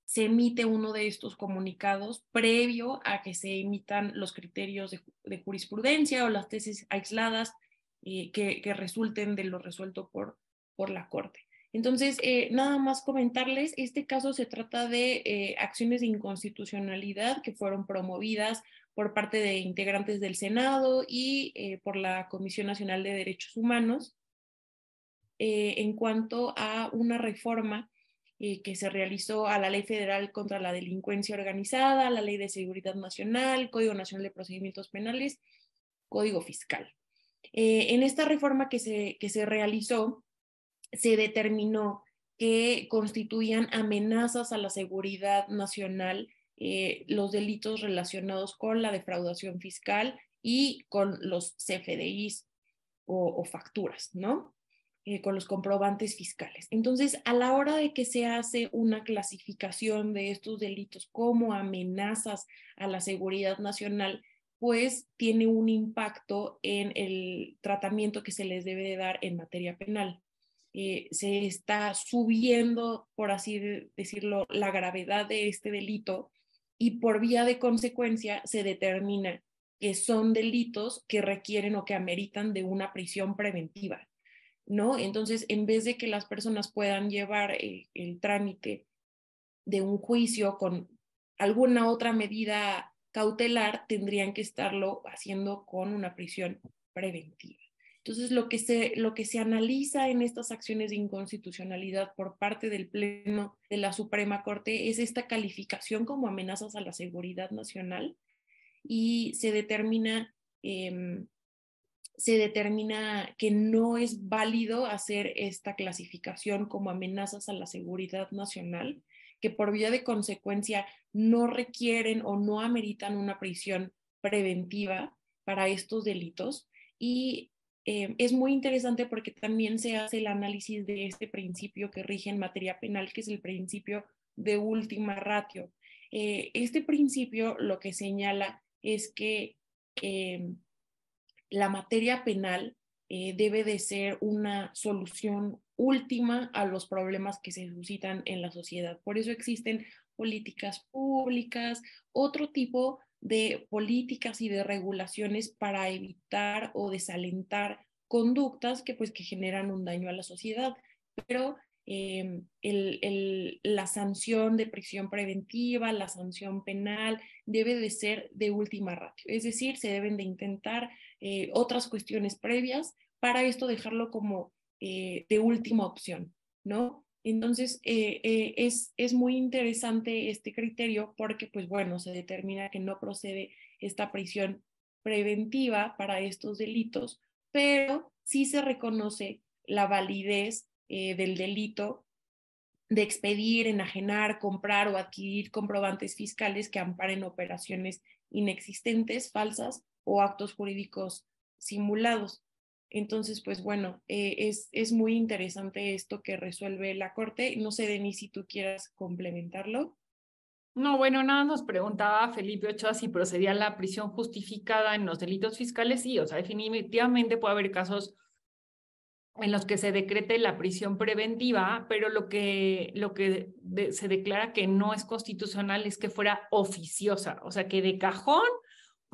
se emite uno de estos comunicados previo a que se emitan los criterios de, jurisprudencia o las tesis aisladas eh, que, resulten de lo resuelto por, por la Corte. Entonces, eh, nada más comentarles, este caso se trata de eh, acciones de inconstitucionalidad que fueron promovidas por parte de integrantes del Senado y por la Comisión Nacional de Derechos Humanos en cuanto a una reforma eh, que se realizó a la Ley Federal contra la Delincuencia Organizada, la Ley de Seguridad Nacional, Código Nacional de Procedimientos Penales, Código Fiscal. Eh, en esta reforma que se, que se realizó, se determinó que constituían amenazas a la seguridad nacional eh, los delitos relacionados con la defraudación fiscal y con los CFDIs o, o facturas, ¿no? Eh, con los comprobantes fiscales. Entonces, a la hora de que se hace una clasificación de estos delitos como amenazas a la seguridad nacional, pues tiene un impacto en el tratamiento que se les debe de dar en materia penal. Eh, se está subiendo, por así decirlo, la gravedad de este delito y por vía de consecuencia se determina que son delitos que requieren o que ameritan de una prisión preventiva. ¿No? Entonces, en vez de que las personas puedan llevar el, trámite de un juicio con alguna otra medida cautelar, tendrían que estarlo haciendo con una prisión preventiva. Entonces, lo que, se, lo que se analiza en estas acciones de inconstitucionalidad por parte del Pleno de la Suprema Corte es esta calificación como amenazas a la seguridad nacional y se determina em, se determina que no es válido hacer esta clasificación como amenazas a la seguridad nacional, que por vía de consecuencia no requieren o no ameritan una prisión preventiva para estos delitos. Y eh, es muy interesante porque también se hace el análisis de este principio que rige en materia penal, que es el principio de última ratio. Eh, este principio lo que señala es que eh, la materia penal eh, debe de ser una solución última a los problemas que se suscitan en la sociedad. Por eso existen políticas públicas, otro tipo de políticas y de regulaciones para evitar o desalentar conductas que pues que generan un daño a la sociedad. Pero Em, la sanción de prisión preventiva, la sanción penal, debe de ser de última ratio. Es decir, se deben de intentar eh, otras cuestiones previas para esto dejarlo como eh, de última opción, ¿no? Entonces, eh, es, es muy interesante este criterio porque, pues bueno, se determina que no procede esta prisión preventiva para estos delitos, pero sí se reconoce la validez eh, del delito de expedir, enajenar, comprar o adquirir comprobantes fiscales que amparen operaciones inexistentes, falsas o actos jurídicos simulados. Entonces, pues bueno, eh, es, es muy interesante esto que resuelve la Corte. No sé, Denis, si tú quieras complementarlo. No, bueno, nada nos preguntaba Felipe Ochoa si procedía la prisión justificada en los delitos fiscales. Sí, o sea, definitivamente puede haber casos en los que se decrete la prisión preventiva, pero lo que, lo que se declara que no es constitucional es que fuera oficiosa, o sea, que de cajón,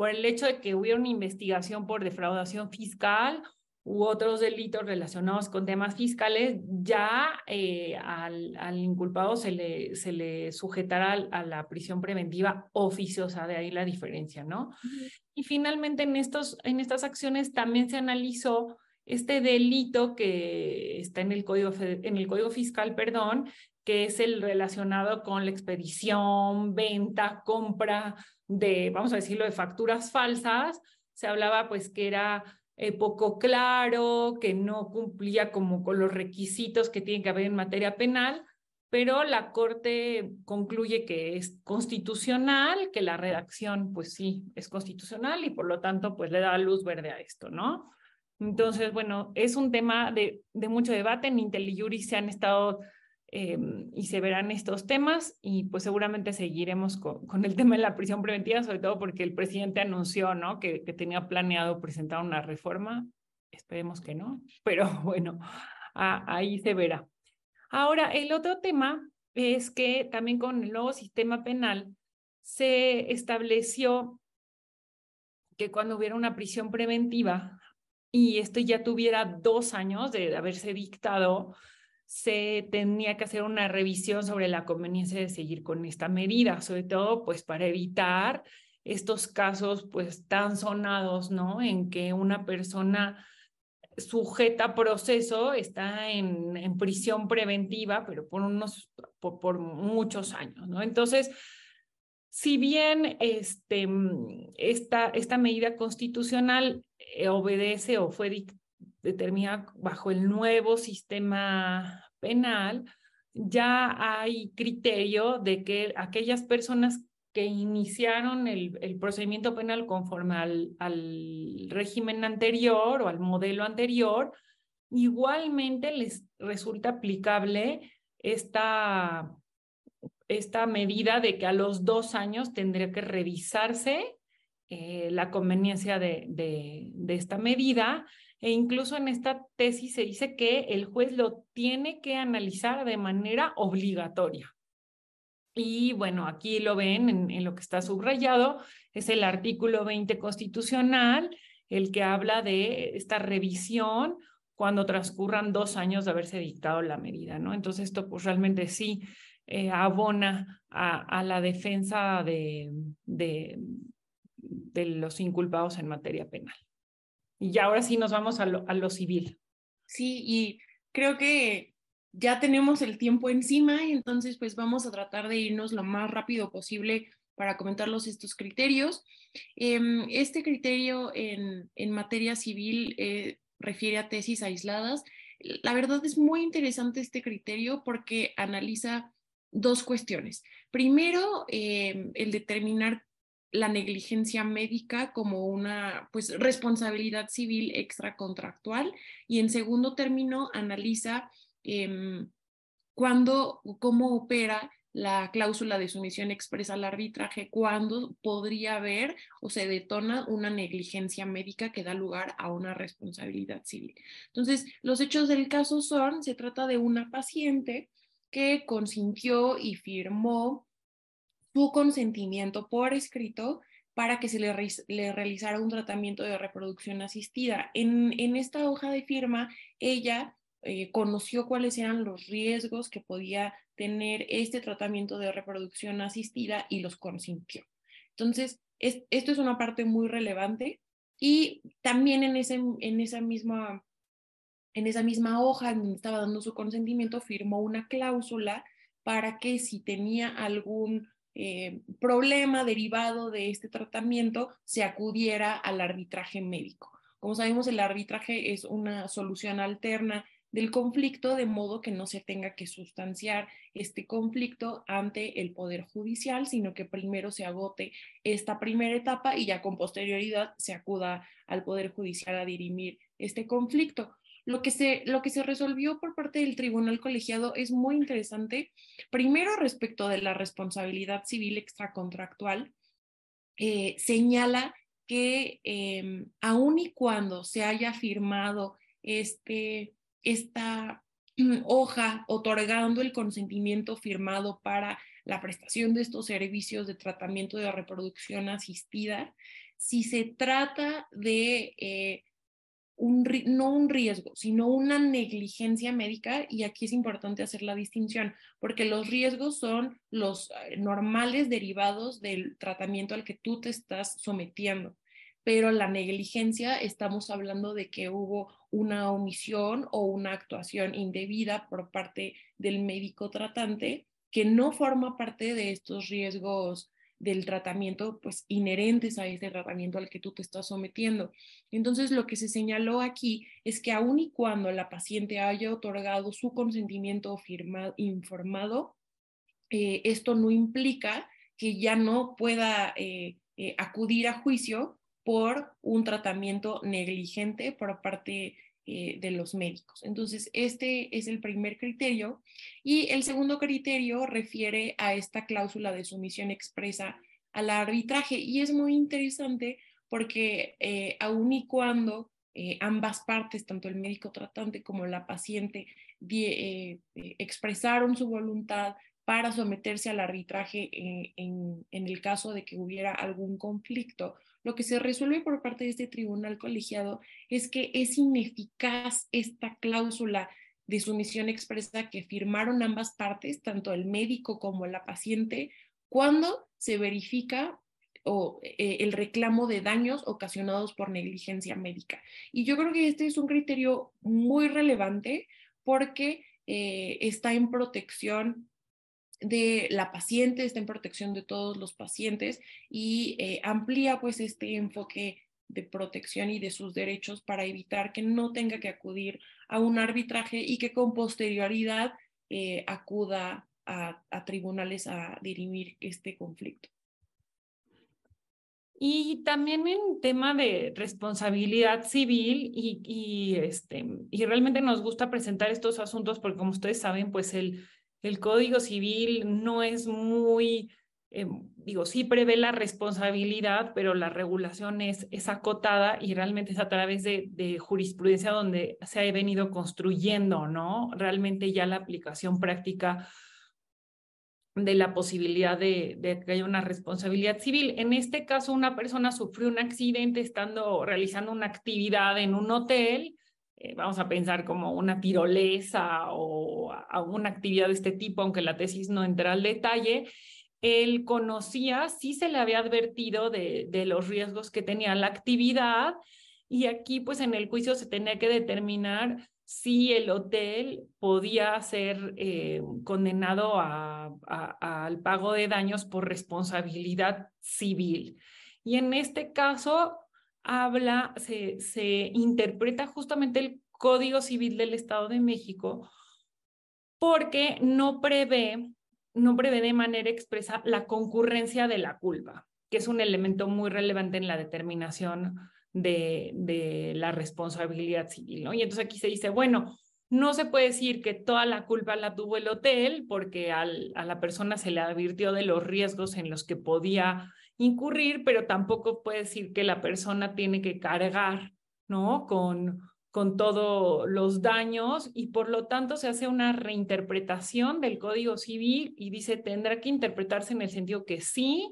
por el hecho de que hubiera una investigación por defraudación fiscal u otros delitos relacionados con temas fiscales, ya eh, al, al, inculpado se le, se le sujetará a la prisión preventiva oficiosa, de ahí la diferencia, ¿no? Y finalmente en, estos, en estas acciones también se analizó este delito que está en el código, en el código fiscal, perdón, que es el relacionado con la expedición, venta, compra de, vamos a decirlo, de facturas falsas. Se hablaba pues que era eh, poco claro, que no cumplía como con los requisitos que tiene que haber en materia penal, pero la Corte concluye que es constitucional, que la redacción pues sí es constitucional y por lo tanto pues le da luz verde a esto, ¿no? Entonces, bueno, es un tema de, de mucho debate. En IntelliJuris se han estado eh, y se verán estos temas y pues seguramente seguiremos con, con, el tema de la prisión preventiva, sobre todo porque el presidente anunció, ¿no? Que, que tenía planeado presentar una reforma. Esperemos que no, pero bueno, ahí se verá. Ahora, el otro tema es que también con el nuevo sistema penal se estableció que cuando hubiera una prisión preventiva y esto ya tuviera dos años de haberse dictado, se tenía que hacer una revisión sobre la conveniencia de seguir con esta medida, sobre todo pues para evitar estos casos pues tan sonados, ¿no? En que una persona sujeta a proceso está en, en prisión preventiva, pero por unos, por, por muchos años, ¿no? Entonces, si bien este, esta, esta medida constitucional eh, obedece o fue determinada bajo el nuevo sistema penal, ya hay criterio de que aquellas personas que iniciaron el, el procedimiento penal conforme al, al régimen anterior o al modelo anterior, igualmente les resulta aplicable esta, esta medida de que a los dos años tendría que revisarse eh, la conveniencia de, de, esta medida e incluso en esta tesis se dice que el juez lo tiene que analizar de manera obligatoria. Y bueno, aquí lo ven en, en, lo que está subrayado, es el artículo 20 constitucional, el que habla de esta revisión cuando transcurran dos años de haberse dictado la medida, ¿no? Entonces esto pues realmente sí eh, abona a, la defensa de, los inculpados en materia penal. Y ya ahora sí nos vamos a lo, civil. Sí, y creo que ya tenemos el tiempo encima, entonces pues vamos a tratar de irnos lo más rápido posible para comentarlos estos criterios. Eh, este criterio en, en materia civil eh, refiere a tesis aisladas. La verdad es muy interesante este criterio porque analiza dos cuestiones. Primero, eh, el determinar la negligencia médica como una pues, responsabilidad civil extracontractual y en segundo término analiza cuándo, cómo opera la cláusula de sumisión expresa al arbitraje, cuándo podría haber o se detona una negligencia médica que da lugar a una responsabilidad civil. Entonces, los hechos del caso son, se trata de una paciente que consintió y firmó su consentimiento por escrito para que se le, realizara un tratamiento de reproducción asistida. En, en esta hoja de firma, ella eh, conoció cuáles eran los riesgos que podía tener este tratamiento de reproducción asistida y los consintió. Entonces, es, esto es una parte muy relevante y también en, ese, en, esa misma, en esa misma hoja donde estaba dando su consentimiento, firmó una cláusula para que si tenía algún eh, problema derivado de este tratamiento se acudiera al arbitraje médico. Como sabemos, el arbitraje es una solución alterna del conflicto, de modo que no se tenga que sustanciar este conflicto ante el Poder Judicial, sino que primero se agote esta primera etapa y ya con posterioridad se acuda al Poder Judicial a dirimir este conflicto. Lo que, se, lo que se resolvió por parte del tribunal colegiado es muy interesante. Primero, respecto de la responsabilidad civil extracontractual, eh, señala que eh, aun y cuando se haya firmado este, esta hoja otorgando el consentimiento firmado para la prestación de estos servicios de tratamiento de reproducción asistida, si se trata de eh, un, no un riesgo, sino una negligencia médica, y aquí es importante hacer la distinción, porque los riesgos son los eh, normales derivados del tratamiento al que tú te estás sometiendo pero la negligencia estamos hablando de que hubo una omisión o una actuación indebida por parte del médico tratante que no forma parte de estos riesgos del tratamiento, pues inherentes a ese tratamiento al que tú te estás sometiendo. Entonces, lo que se señaló aquí es que aun y cuando la paciente haya otorgado su consentimiento firmado, informado, eh, esto no implica que ya no pueda eh, eh, acudir a juicio por un tratamiento negligente por parte eh, de los médicos. Entonces, este es el primer criterio. Y el segundo criterio refiere a esta cláusula de sumisión expresa al arbitraje. Y es muy interesante porque eh, aun y cuando eh, ambas partes, tanto el médico tratante como la paciente, expresaron su voluntad para someterse al arbitraje en el caso de que hubiera algún conflicto, lo que se resuelve por parte de este tribunal colegiado es que es ineficaz esta cláusula de sumisión expresa que firmaron ambas partes, tanto el médico como la paciente, cuando se verifica eh, el reclamo de daños ocasionados por negligencia médica. Y yo creo que este es un criterio muy relevante porque eh, está en protección de la paciente, está en protección de todos los pacientes y eh, amplía pues este enfoque de protección y de sus derechos para evitar que no tenga que acudir a un arbitraje y que con posterioridad eh, acuda a, tribunales a dirimir este conflicto. Y también en tema de responsabilidad civil y, este, y realmente nos gusta presentar estos asuntos porque como ustedes saben, pues el, el Código Civil no es muy, eh, digo, sí prevé la responsabilidad, pero la regulación es, es acotada y realmente es a través de, de, jurisprudencia donde se ha venido construyendo, ¿no? Realmente ya la aplicación práctica de la posibilidad de, de, que haya una responsabilidad civil. En este caso, una persona sufrió un accidente estando realizando una actividad en un hotel eh, vamos a pensar como una tirolesa o una actividad de este tipo, aunque la tesis no entra al detalle, él conocía, sí se le había advertido de, de los riesgos que tenía la actividad y aquí pues en el juicio se tenía que determinar si el hotel podía ser eh, condenado a, al pago de daños por responsabilidad civil. Y en este caso, habla, se, se interpreta justamente el Código Civil del Estado de México porque no prevé, no prevé de manera expresa la concurrencia de la culpa, que es un elemento muy relevante en la determinación de, de la responsabilidad civil. ¿no? Y entonces aquí se dice, bueno, no se puede decir que toda la culpa la tuvo el hotel porque al, a la persona se le advirtió de los riesgos en los que podía incurrir, pero tampoco puede decir que la persona tiene que cargar, ¿no? Con, con todos los daños y por lo tanto se hace una reinterpretación del Código Civil y dice tendrá que interpretarse en el sentido que sí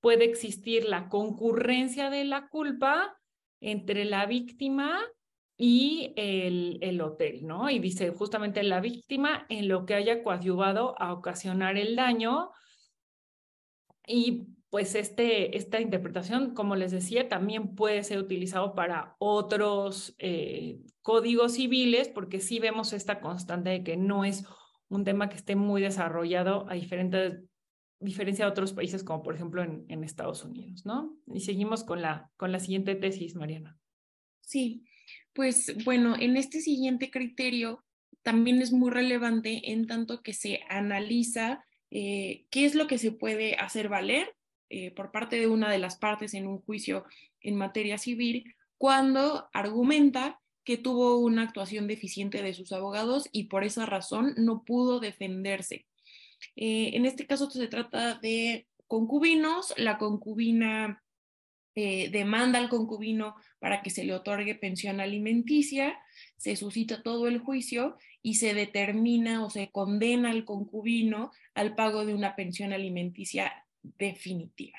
puede existir la concurrencia de la culpa entre la víctima y el, el hotel, ¿no? Y dice justamente la víctima en lo que haya coadyuvado a ocasionar el daño y pues este, esta interpretación, como les decía, también puede ser utilizado para otros eh, códigos civiles, porque sí vemos esta constante de que no es un tema que esté muy desarrollado a diferentes, diferencia de otros países, como por ejemplo en, Estados Unidos, ¿no? Y seguimos con la, con la siguiente tesis, Mariana. Sí, pues bueno, en este siguiente criterio también es muy relevante en tanto que se analiza eh, qué es lo que se puede hacer valer eh, por parte de una de las partes en un juicio en materia civil cuando argumenta que tuvo una actuación deficiente de sus abogados y por esa razón no pudo defenderse. Eh, en este caso se trata de concubinos, la concubina eh, demanda al concubino para que se le otorgue pensión alimenticia, se suscita todo el juicio y se determina o se condena al concubino al pago de una pensión alimenticia definitiva.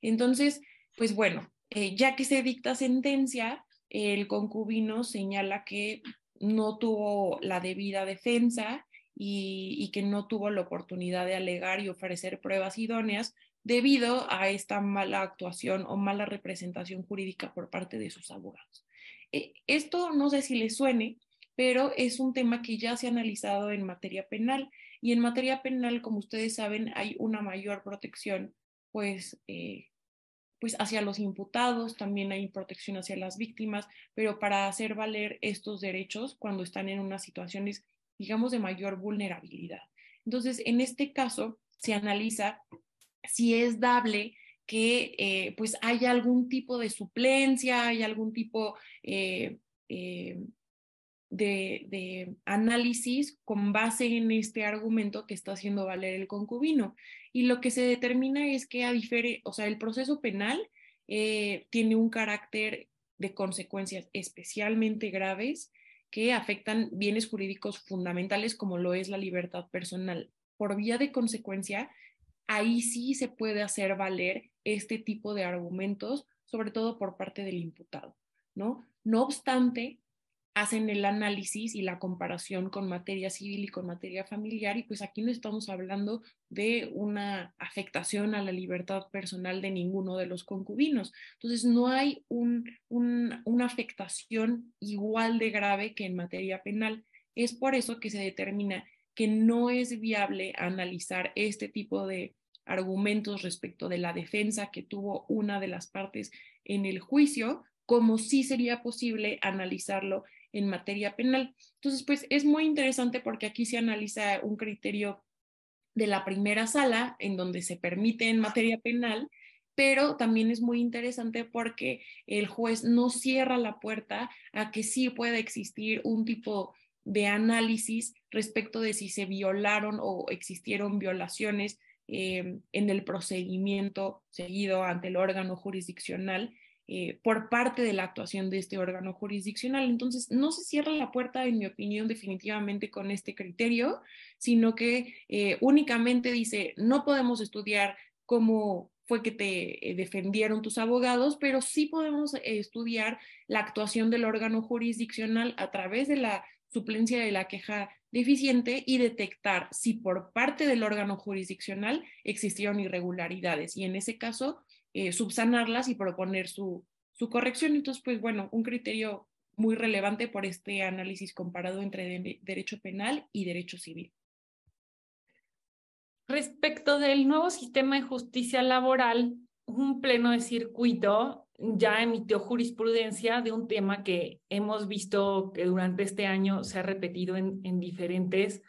Entonces, pues bueno, eh, ya que se dicta sentencia, el concubino señala que no tuvo la debida defensa y, que no tuvo la oportunidad de alegar y ofrecer pruebas idóneas debido a esta mala actuación o mala representación jurídica por parte de sus abogados. Eh, esto no sé si les suene, pero es un tema que ya se ha analizado en materia penal y en materia penal, como ustedes saben, hay una mayor protección pues eh, pues hacia los imputados, también hay protección hacia las víctimas, pero para hacer valer estos derechos cuando están en unas situaciones, digamos, de mayor vulnerabilidad. Entonces, en este caso, se analiza si es dable que eh, pues haya algún tipo de suplencia, hay algún tipo eh, eh, de, análisis con base en este argumento que está haciendo valer el concubino. Y lo que se determina es que a o sea, el proceso penal eh, tiene un carácter de consecuencias especialmente graves que afectan bienes jurídicos fundamentales como lo es la libertad personal. Por vía de consecuencia, ahí sí se puede hacer valer este tipo de argumentos, sobre todo por parte del imputado, ¿no? No obstante, hacen el análisis y la comparación con materia civil y con materia familiar y pues aquí no estamos hablando de una afectación a la libertad personal de ninguno de los concubinos. Entonces no hay un, una afectación igual de grave que en materia penal. Es por eso que se determina que no es viable analizar este tipo de argumentos respecto de la defensa que tuvo una de las partes en el juicio, como sí sería posible analizarlo en materia penal. Entonces, pues es muy interesante porque aquí se analiza un criterio de la primera sala en donde se permite en materia penal, pero también es muy interesante porque el juez no cierra la puerta a que sí pueda existir un tipo de análisis respecto de si se violaron o existieron violaciones eh, en el procedimiento seguido ante el órgano jurisdiccional eh, por parte de la actuación de este órgano jurisdiccional. Entonces, no se cierra la puerta, en mi opinión, definitivamente con este criterio, sino que eh, únicamente dice, no podemos estudiar cómo fue que te eh, defendieron tus abogados, pero sí podemos estudiar la actuación del órgano jurisdiccional a través de la suplencia de la queja deficiente y detectar si por parte del órgano jurisdiccional existieron irregularidades. Y en ese caso, eh, subsanarlas y proponer su, su corrección. Entonces, pues bueno, un criterio muy relevante por este análisis comparado entre derecho penal y derecho civil. Respecto del nuevo sistema de justicia laboral, un pleno de circuito ya emitió jurisprudencia de un tema que hemos visto que durante este año se ha repetido en, en diferentes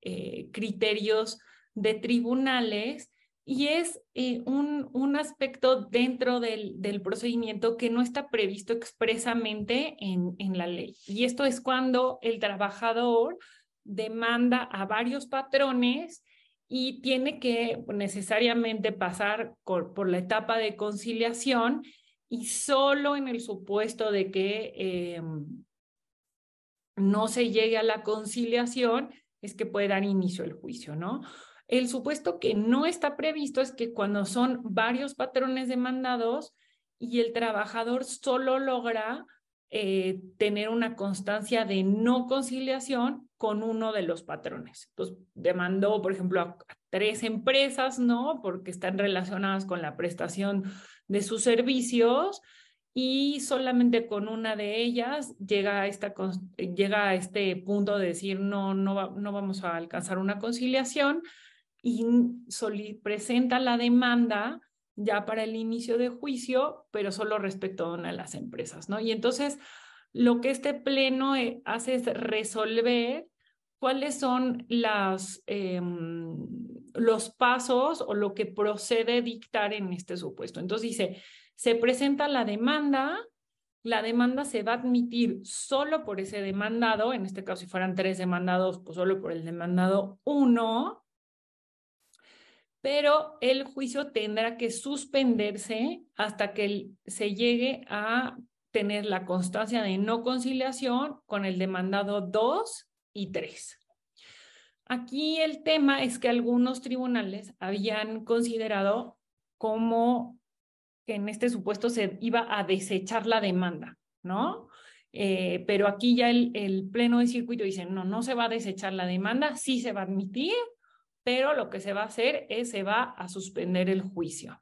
eh, criterios de tribunales y es eh, un, un, aspecto dentro del, del, procedimiento que no está previsto expresamente en, en la ley. Y esto es cuando el trabajador demanda a varios patrones y tiene que necesariamente pasar por, la etapa de conciliación y solo en el supuesto de que eh, no se llegue a la conciliación es que puede dar inicio el juicio, ¿no? El supuesto que no está previsto es que cuando son varios patrones demandados y el trabajador solo logra eh, tener una constancia de no conciliación con uno de los patrones. Entonces, demandó, por ejemplo, a, tres empresas, ¿no? Porque están relacionadas con la prestación de sus servicios y solamente con una de ellas llega a, llega a este punto de decir no, no, no vamos a alcanzar una conciliación y presenta la demanda ya para el inicio de juicio, pero solo respecto a una de las empresas, ¿no? Y entonces lo que este pleno eh, hace es resolver cuáles son las, em, los pasos o lo que procede dictar en este supuesto. Entonces dice, se presenta la demanda, la demanda se va a admitir solo por ese demandado, en este caso si fueran tres demandados, pues solo por el demandado uno, pero el juicio tendrá que suspenderse hasta que se llegue a tener la constancia de no conciliación con el demandado 2 y 3. Aquí el tema es que algunos tribunales habían considerado como que en este supuesto se iba a desechar la demanda, ¿no? Eh, pero aquí ya el, el pleno de circuito dice, no, no se va a desechar la demanda, sí se va a admitir, pero lo que se va a hacer es se va a suspender el juicio.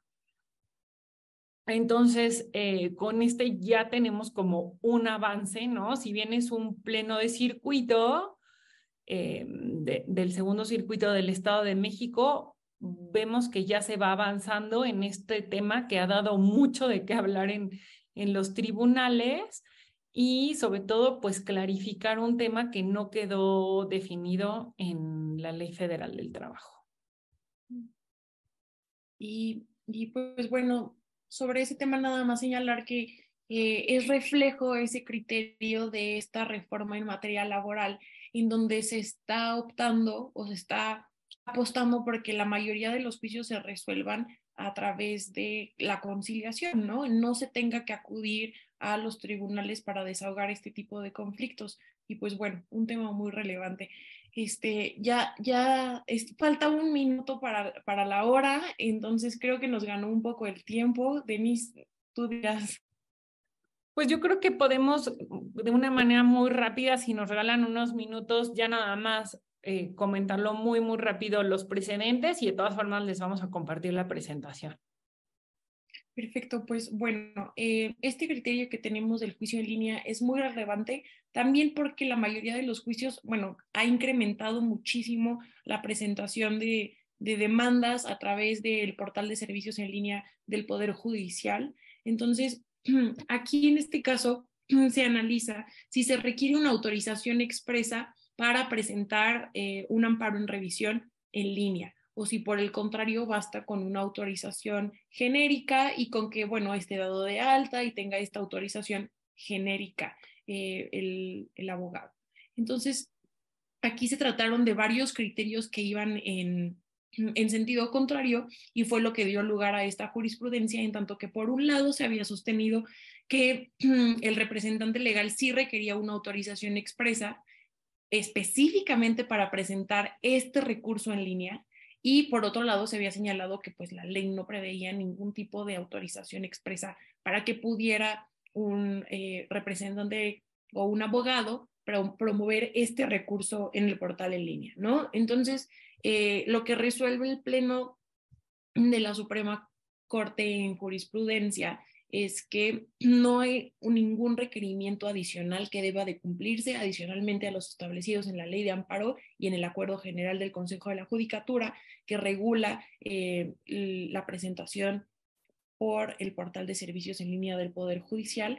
Entonces, eh, con este ya tenemos como un avance, ¿no? Si bien es un pleno de circuito eh, del segundo circuito del Estado de México, vemos que ya se va avanzando en este tema que ha dado mucho de qué hablar en, en los tribunales y sobre todo, pues clarificar un tema que no quedó definido en la Ley Federal del Trabajo. Y, y pues bueno, sobre ese tema nada más señalar que eh, es reflejo ese criterio de esta reforma en materia laboral en donde se está optando o se está apostando porque la mayoría de los juicios se resuelvan a través de la conciliación, ¿no? No se tenga que acudir a los tribunales para desahogar este tipo de conflictos. Y pues bueno, un tema muy relevante. Este, ya, ya falta un minuto para, para la hora, entonces creo que nos ganó un poco el tiempo. Denise, tú dirás. Pues yo creo que podemos de una manera muy rápida, si nos regalan unos minutos, ya nada más eh, comentarlo muy, muy rápido los precedentes y de todas formas les vamos a compartir la presentación. Perfecto, pues bueno, eh, este criterio que tenemos del juicio en línea es muy relevante también porque la mayoría de los juicios, bueno, ha incrementado muchísimo la presentación de, de demandas a través del portal de servicios en línea del Poder Judicial. Entonces, aquí en este caso se analiza si se requiere una autorización expresa para presentar eh, un amparo en revisión en línea o si por el contrario basta con una autorización genérica y con que, bueno, esté dado de alta y tenga esta autorización genérica eh, el, el, abogado. Entonces, aquí se trataron de varios criterios que iban en, en sentido contrario y fue lo que dio lugar a esta jurisprudencia, en tanto que por un lado se había sostenido que el representante legal sí requería una autorización expresa específicamente para presentar este recurso en línea y por otro lado, se había señalado que pues la ley no preveía ningún tipo de autorización expresa para que pudiera un eh, representante o un abogado promover este recurso en el portal en línea, ¿no? Entonces, eh, lo que resuelve el Pleno de la Suprema Corte en jurisprudencia es que no hay ningún requerimiento adicional que deba de cumplirse adicionalmente a los establecidos en la ley de amparo y en el acuerdo general del Consejo de la Judicatura que regula eh, la presentación por el portal de servicios en línea del Poder Judicial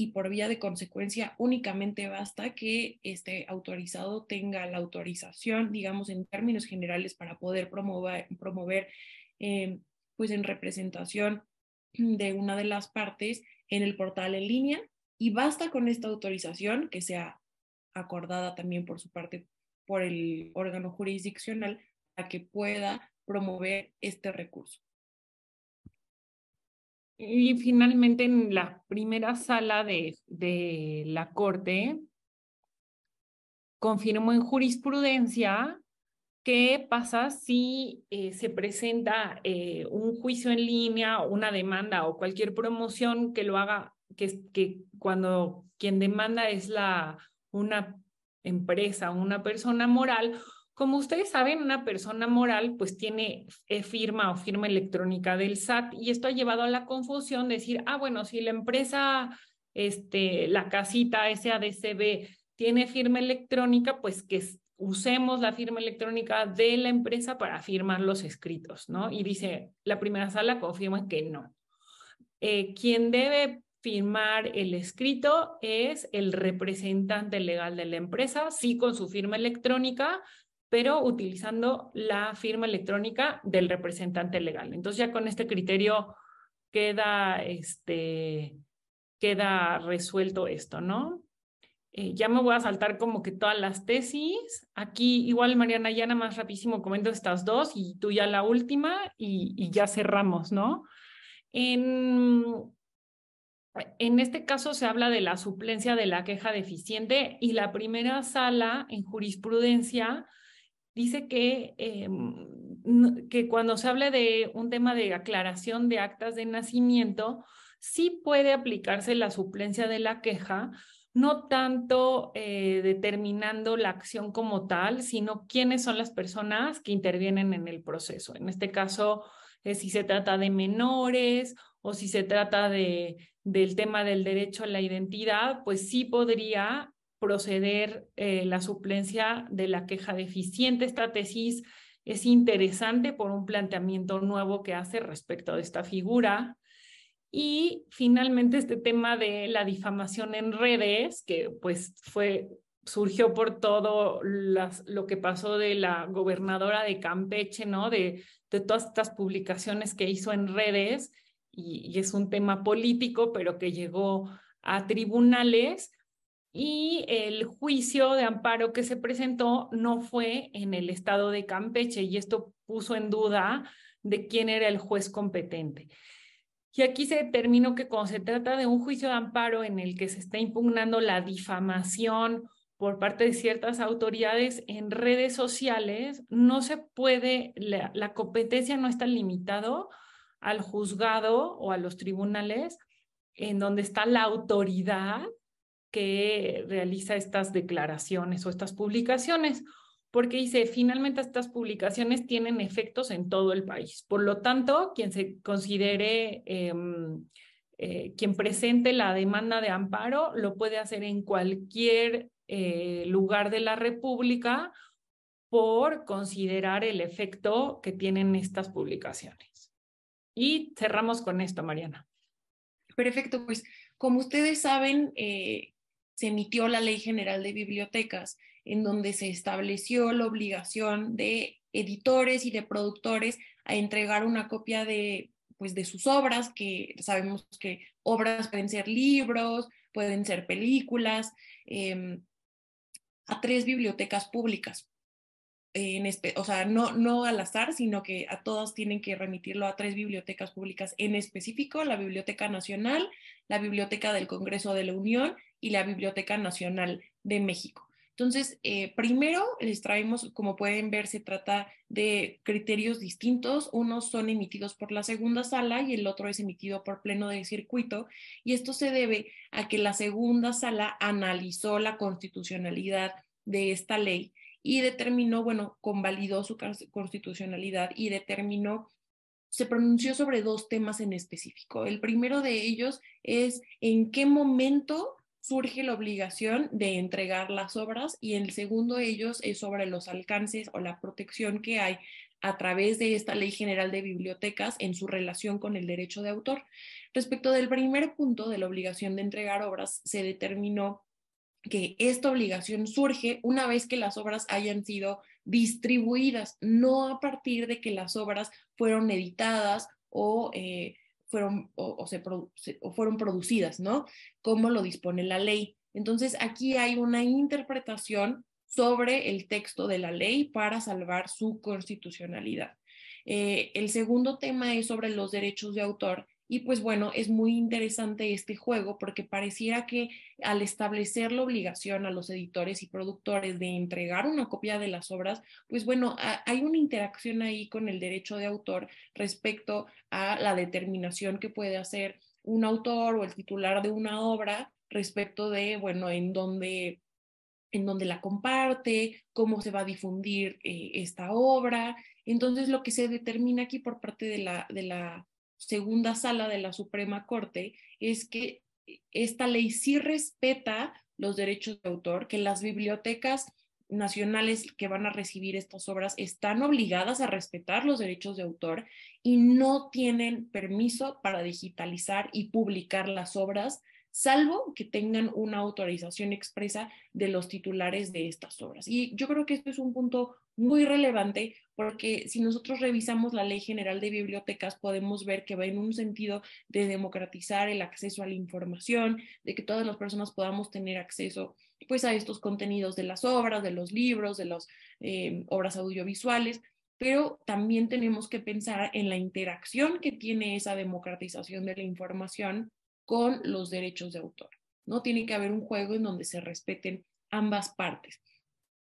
y por vía de consecuencia únicamente basta que este autorizado tenga la autorización, digamos, en términos generales para poder promover, eh, pues en representación de una de las partes en el portal en línea y basta con esta autorización que sea acordada también por su parte por el órgano jurisdiccional para que pueda promover este recurso. Y finalmente en la primera sala de, de la Corte confirmó en jurisprudencia ¿Qué pasa si eh, se presenta eh, un juicio en línea, una demanda o cualquier promoción que lo haga, que, que cuando quien demanda es la, una empresa, una persona moral? Como ustedes saben, una persona moral pues tiene eh, firma o firma electrónica del SAT y esto ha llevado a la confusión de decir, ah, bueno, si la empresa, este, la casita SADCB tiene firma electrónica, pues que usemos la firma electrónica de la empresa para firmar los escritos, ¿no? Y dice, la primera sala confirma que no. Eh, quien debe firmar el escrito es el representante legal de la empresa, sí con su firma electrónica, pero utilizando la firma electrónica del representante legal. Entonces ya con este criterio queda, este, queda resuelto esto, ¿no? Eh, ya me voy a saltar como que todas las tesis. Aquí igual, Mariana, ya nada más rapidísimo comento estas dos y tú ya la última y, ya cerramos, ¿no? En, en este caso se habla de la suplencia de la queja deficiente y la primera sala en jurisprudencia dice que, em, que cuando se habla de un tema de aclaración de actas de nacimiento, sí puede aplicarse la suplencia de la queja, no tanto eh, determinando la acción como tal, sino quiénes son las personas que intervienen en el proceso. En este caso, eh, si se trata de menores o si se trata de, del tema del derecho a la identidad, pues sí podría proceder eh, la suplencia de la queja deficiente. Esta tesis es interesante por un planteamiento nuevo que hace respecto de esta figura. Y finalmente este tema de la difamación en redes, que pues fue, surgió por todo lo que pasó de la gobernadora de Campeche, ¿no? De, de todas estas publicaciones que hizo en redes, y, y es un tema político, pero que llegó a tribunales y el juicio de amparo que se presentó no fue en el estado de Campeche y esto puso en duda de quién era el juez competente. Y aquí se determinó que cuando se trata de un juicio de amparo en el que se está impugnando la difamación por parte de ciertas autoridades en redes sociales, no se puede, la, la competencia no está limitado al juzgado o a los tribunales en donde está la autoridad que realiza estas declaraciones o estas publicaciones, porque dice, finalmente estas publicaciones tienen efectos en todo el país. Por lo tanto, quien se considere, em, eh, quien presente la demanda de amparo, lo puede hacer en cualquier eh, lugar de la República por considerar el efecto que tienen estas publicaciones. Y cerramos con esto, Mariana. Perfecto, pues como ustedes saben, eh, se emitió la Ley General de Bibliotecas, en donde se estableció la obligación de editores y de productores a entregar una copia de, pues, de sus obras, que sabemos que obras pueden ser libros, pueden ser películas, em, a tres bibliotecas públicas en o sea, no, no al azar, sino que a todos tienen que remitirlo a tres bibliotecas públicas en específico, la Biblioteca Nacional, la Biblioteca del Congreso de la Unión y la Biblioteca Nacional de México. Entonces, eh, primero les traemos, como pueden ver, se trata de criterios distintos. Unos son emitidos por la segunda sala y el otro es emitido por pleno de circuito. Y esto se debe a que la segunda sala analizó la constitucionalidad de esta ley y determinó, bueno, convalidó su constitucionalidad y determinó, se pronunció sobre dos temas en específico. El primero de ellos es en qué momento surge la obligación de entregar las obras y el segundo de ellos es sobre los alcances o la protección que hay a través de esta Ley General de Bibliotecas en su relación con el derecho de autor. Respecto del primer punto de la obligación de entregar obras, se determinó que esta obligación surge una vez que las obras hayan sido distribuidas, no a partir de que las obras fueron editadas o, eh, fueron, o, se, fueron producidas, ¿no? Como lo dispone la ley. Entonces, aquí hay una interpretación sobre el texto de la ley para salvar su constitucionalidad. Eh, el segundo tema es sobre los derechos de autor y pues bueno, es muy interesante este juego porque pareciera que al establecer la obligación a los editores y productores de entregar una copia de las obras, pues bueno, hay una interacción ahí con el derecho de autor respecto a la determinación que puede hacer un autor o el titular de una obra respecto de, bueno, en dónde en dónde la comparte, cómo se va a difundir eh, esta obra. Entonces, lo que se determina aquí por parte de la, de la segunda sala de la Suprema Corte es que esta ley sí respeta los derechos de autor, que las bibliotecas nacionales que van a recibir estas obras están obligadas a respetar los derechos de autor y no tienen permiso para digitalizar y publicar las obras, salvo que tengan una autorización expresa de los titulares de estas obras. Y yo creo que esto es un punto muy relevante porque si nosotros revisamos la Ley General de Bibliotecas podemos ver que va en un sentido de democratizar el acceso a la información, de que todas las personas podamos tener acceso pues a estos contenidos de las obras, de los libros, de las eh, obras audiovisuales, pero también tenemos que pensar en la interacción que tiene esa democratización de la información con los derechos de autor. ¿no? Tiene que haber un juego en donde se respeten ambas partes.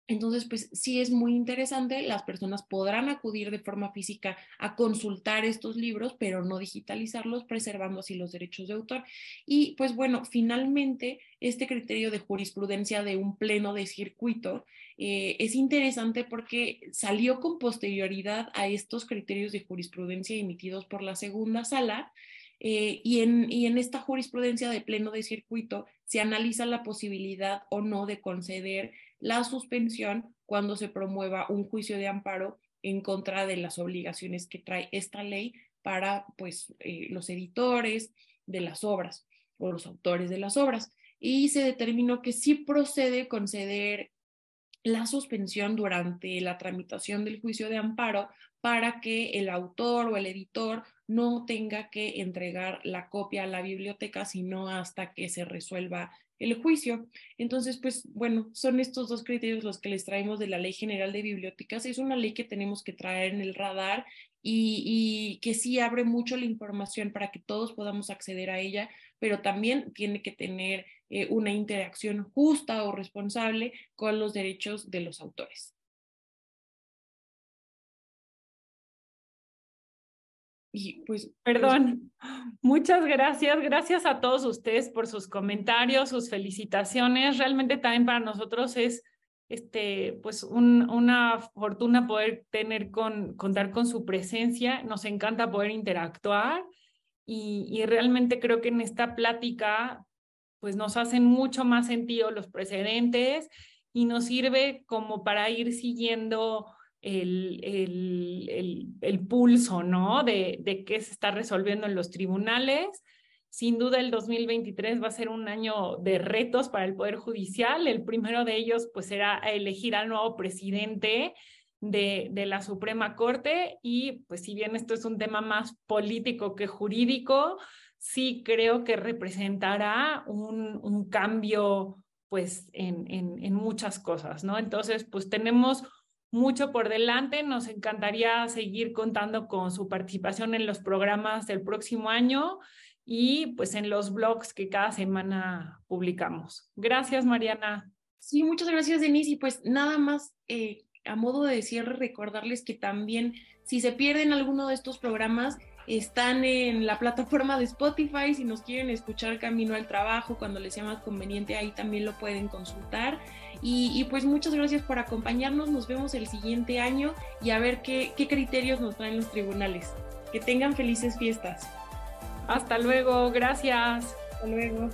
Entonces, pues sí es muy interesante, las personas podrán acudir de forma física a consultar estos libros, pero no digitalizarlos, preservando así los derechos de autor. Y pues bueno, finalmente, este criterio de jurisprudencia de un pleno de circuito eh, es interesante porque salió con posterioridad a estos criterios de jurisprudencia emitidos por la segunda sala. Eh, y, en, y en esta jurisprudencia de pleno de circuito se analiza la posibilidad o no de conceder la suspensión cuando se promueva un juicio de amparo en contra de las obligaciones que trae esta ley para pues, eh, los editores de las obras o los autores de las obras. Y se determinó que sí procede conceder la suspensión durante la tramitación del juicio de amparo para que el autor o el editor no tenga que entregar la copia a la biblioteca, sino hasta que se resuelva el juicio. Entonces, pues bueno, son estos dos criterios los que les traemos de la Ley General de Bibliotecas. Es una ley que tenemos que traer en el radar y, que sí abre mucho la información para que todos podamos acceder a ella, pero también tiene que tener eh, una interacción justa o responsable con los derechos de los autores. Y pues, pues, Perdón, muchas gracias. Gracias a todos ustedes por sus comentarios, sus felicitaciones. Realmente también para nosotros es este, pues una fortuna poder tener con, contar con su presencia. Nos encanta poder interactuar y, y realmente creo que en esta plática pues nos hacen mucho más sentido los precedentes y nos sirve como para ir siguiendo el, el, el, pulso, ¿no? De, de qué se está resolviendo en los tribunales. Sin duda el 2023 va a ser un año de retos para el Poder Judicial. El primero de ellos pues será elegir al nuevo presidente de, de, la Suprema Corte y pues si bien esto es un tema más político que jurídico, sí creo que representará un, un cambio pues en, en, en muchas cosas, ¿no? Entonces pues tenemos mucho por delante. Nos encantaría seguir contando con su participación en los programas del próximo año y pues en los blogs que cada semana publicamos. Gracias, Mariana. Sí, muchas gracias, Denise. Y pues nada más, eh, a modo de cierre, recordarles que también si se pierden alguno de estos programas, están en la plataforma de Spotify. Si nos quieren escuchar camino al trabajo, cuando les sea más conveniente, ahí también lo pueden consultar. Y, pues muchas gracias por acompañarnos. Nos vemos el siguiente año y a ver qué, qué criterios nos traen los tribunales. Que tengan felices fiestas. Hasta luego, gracias. Hasta luego.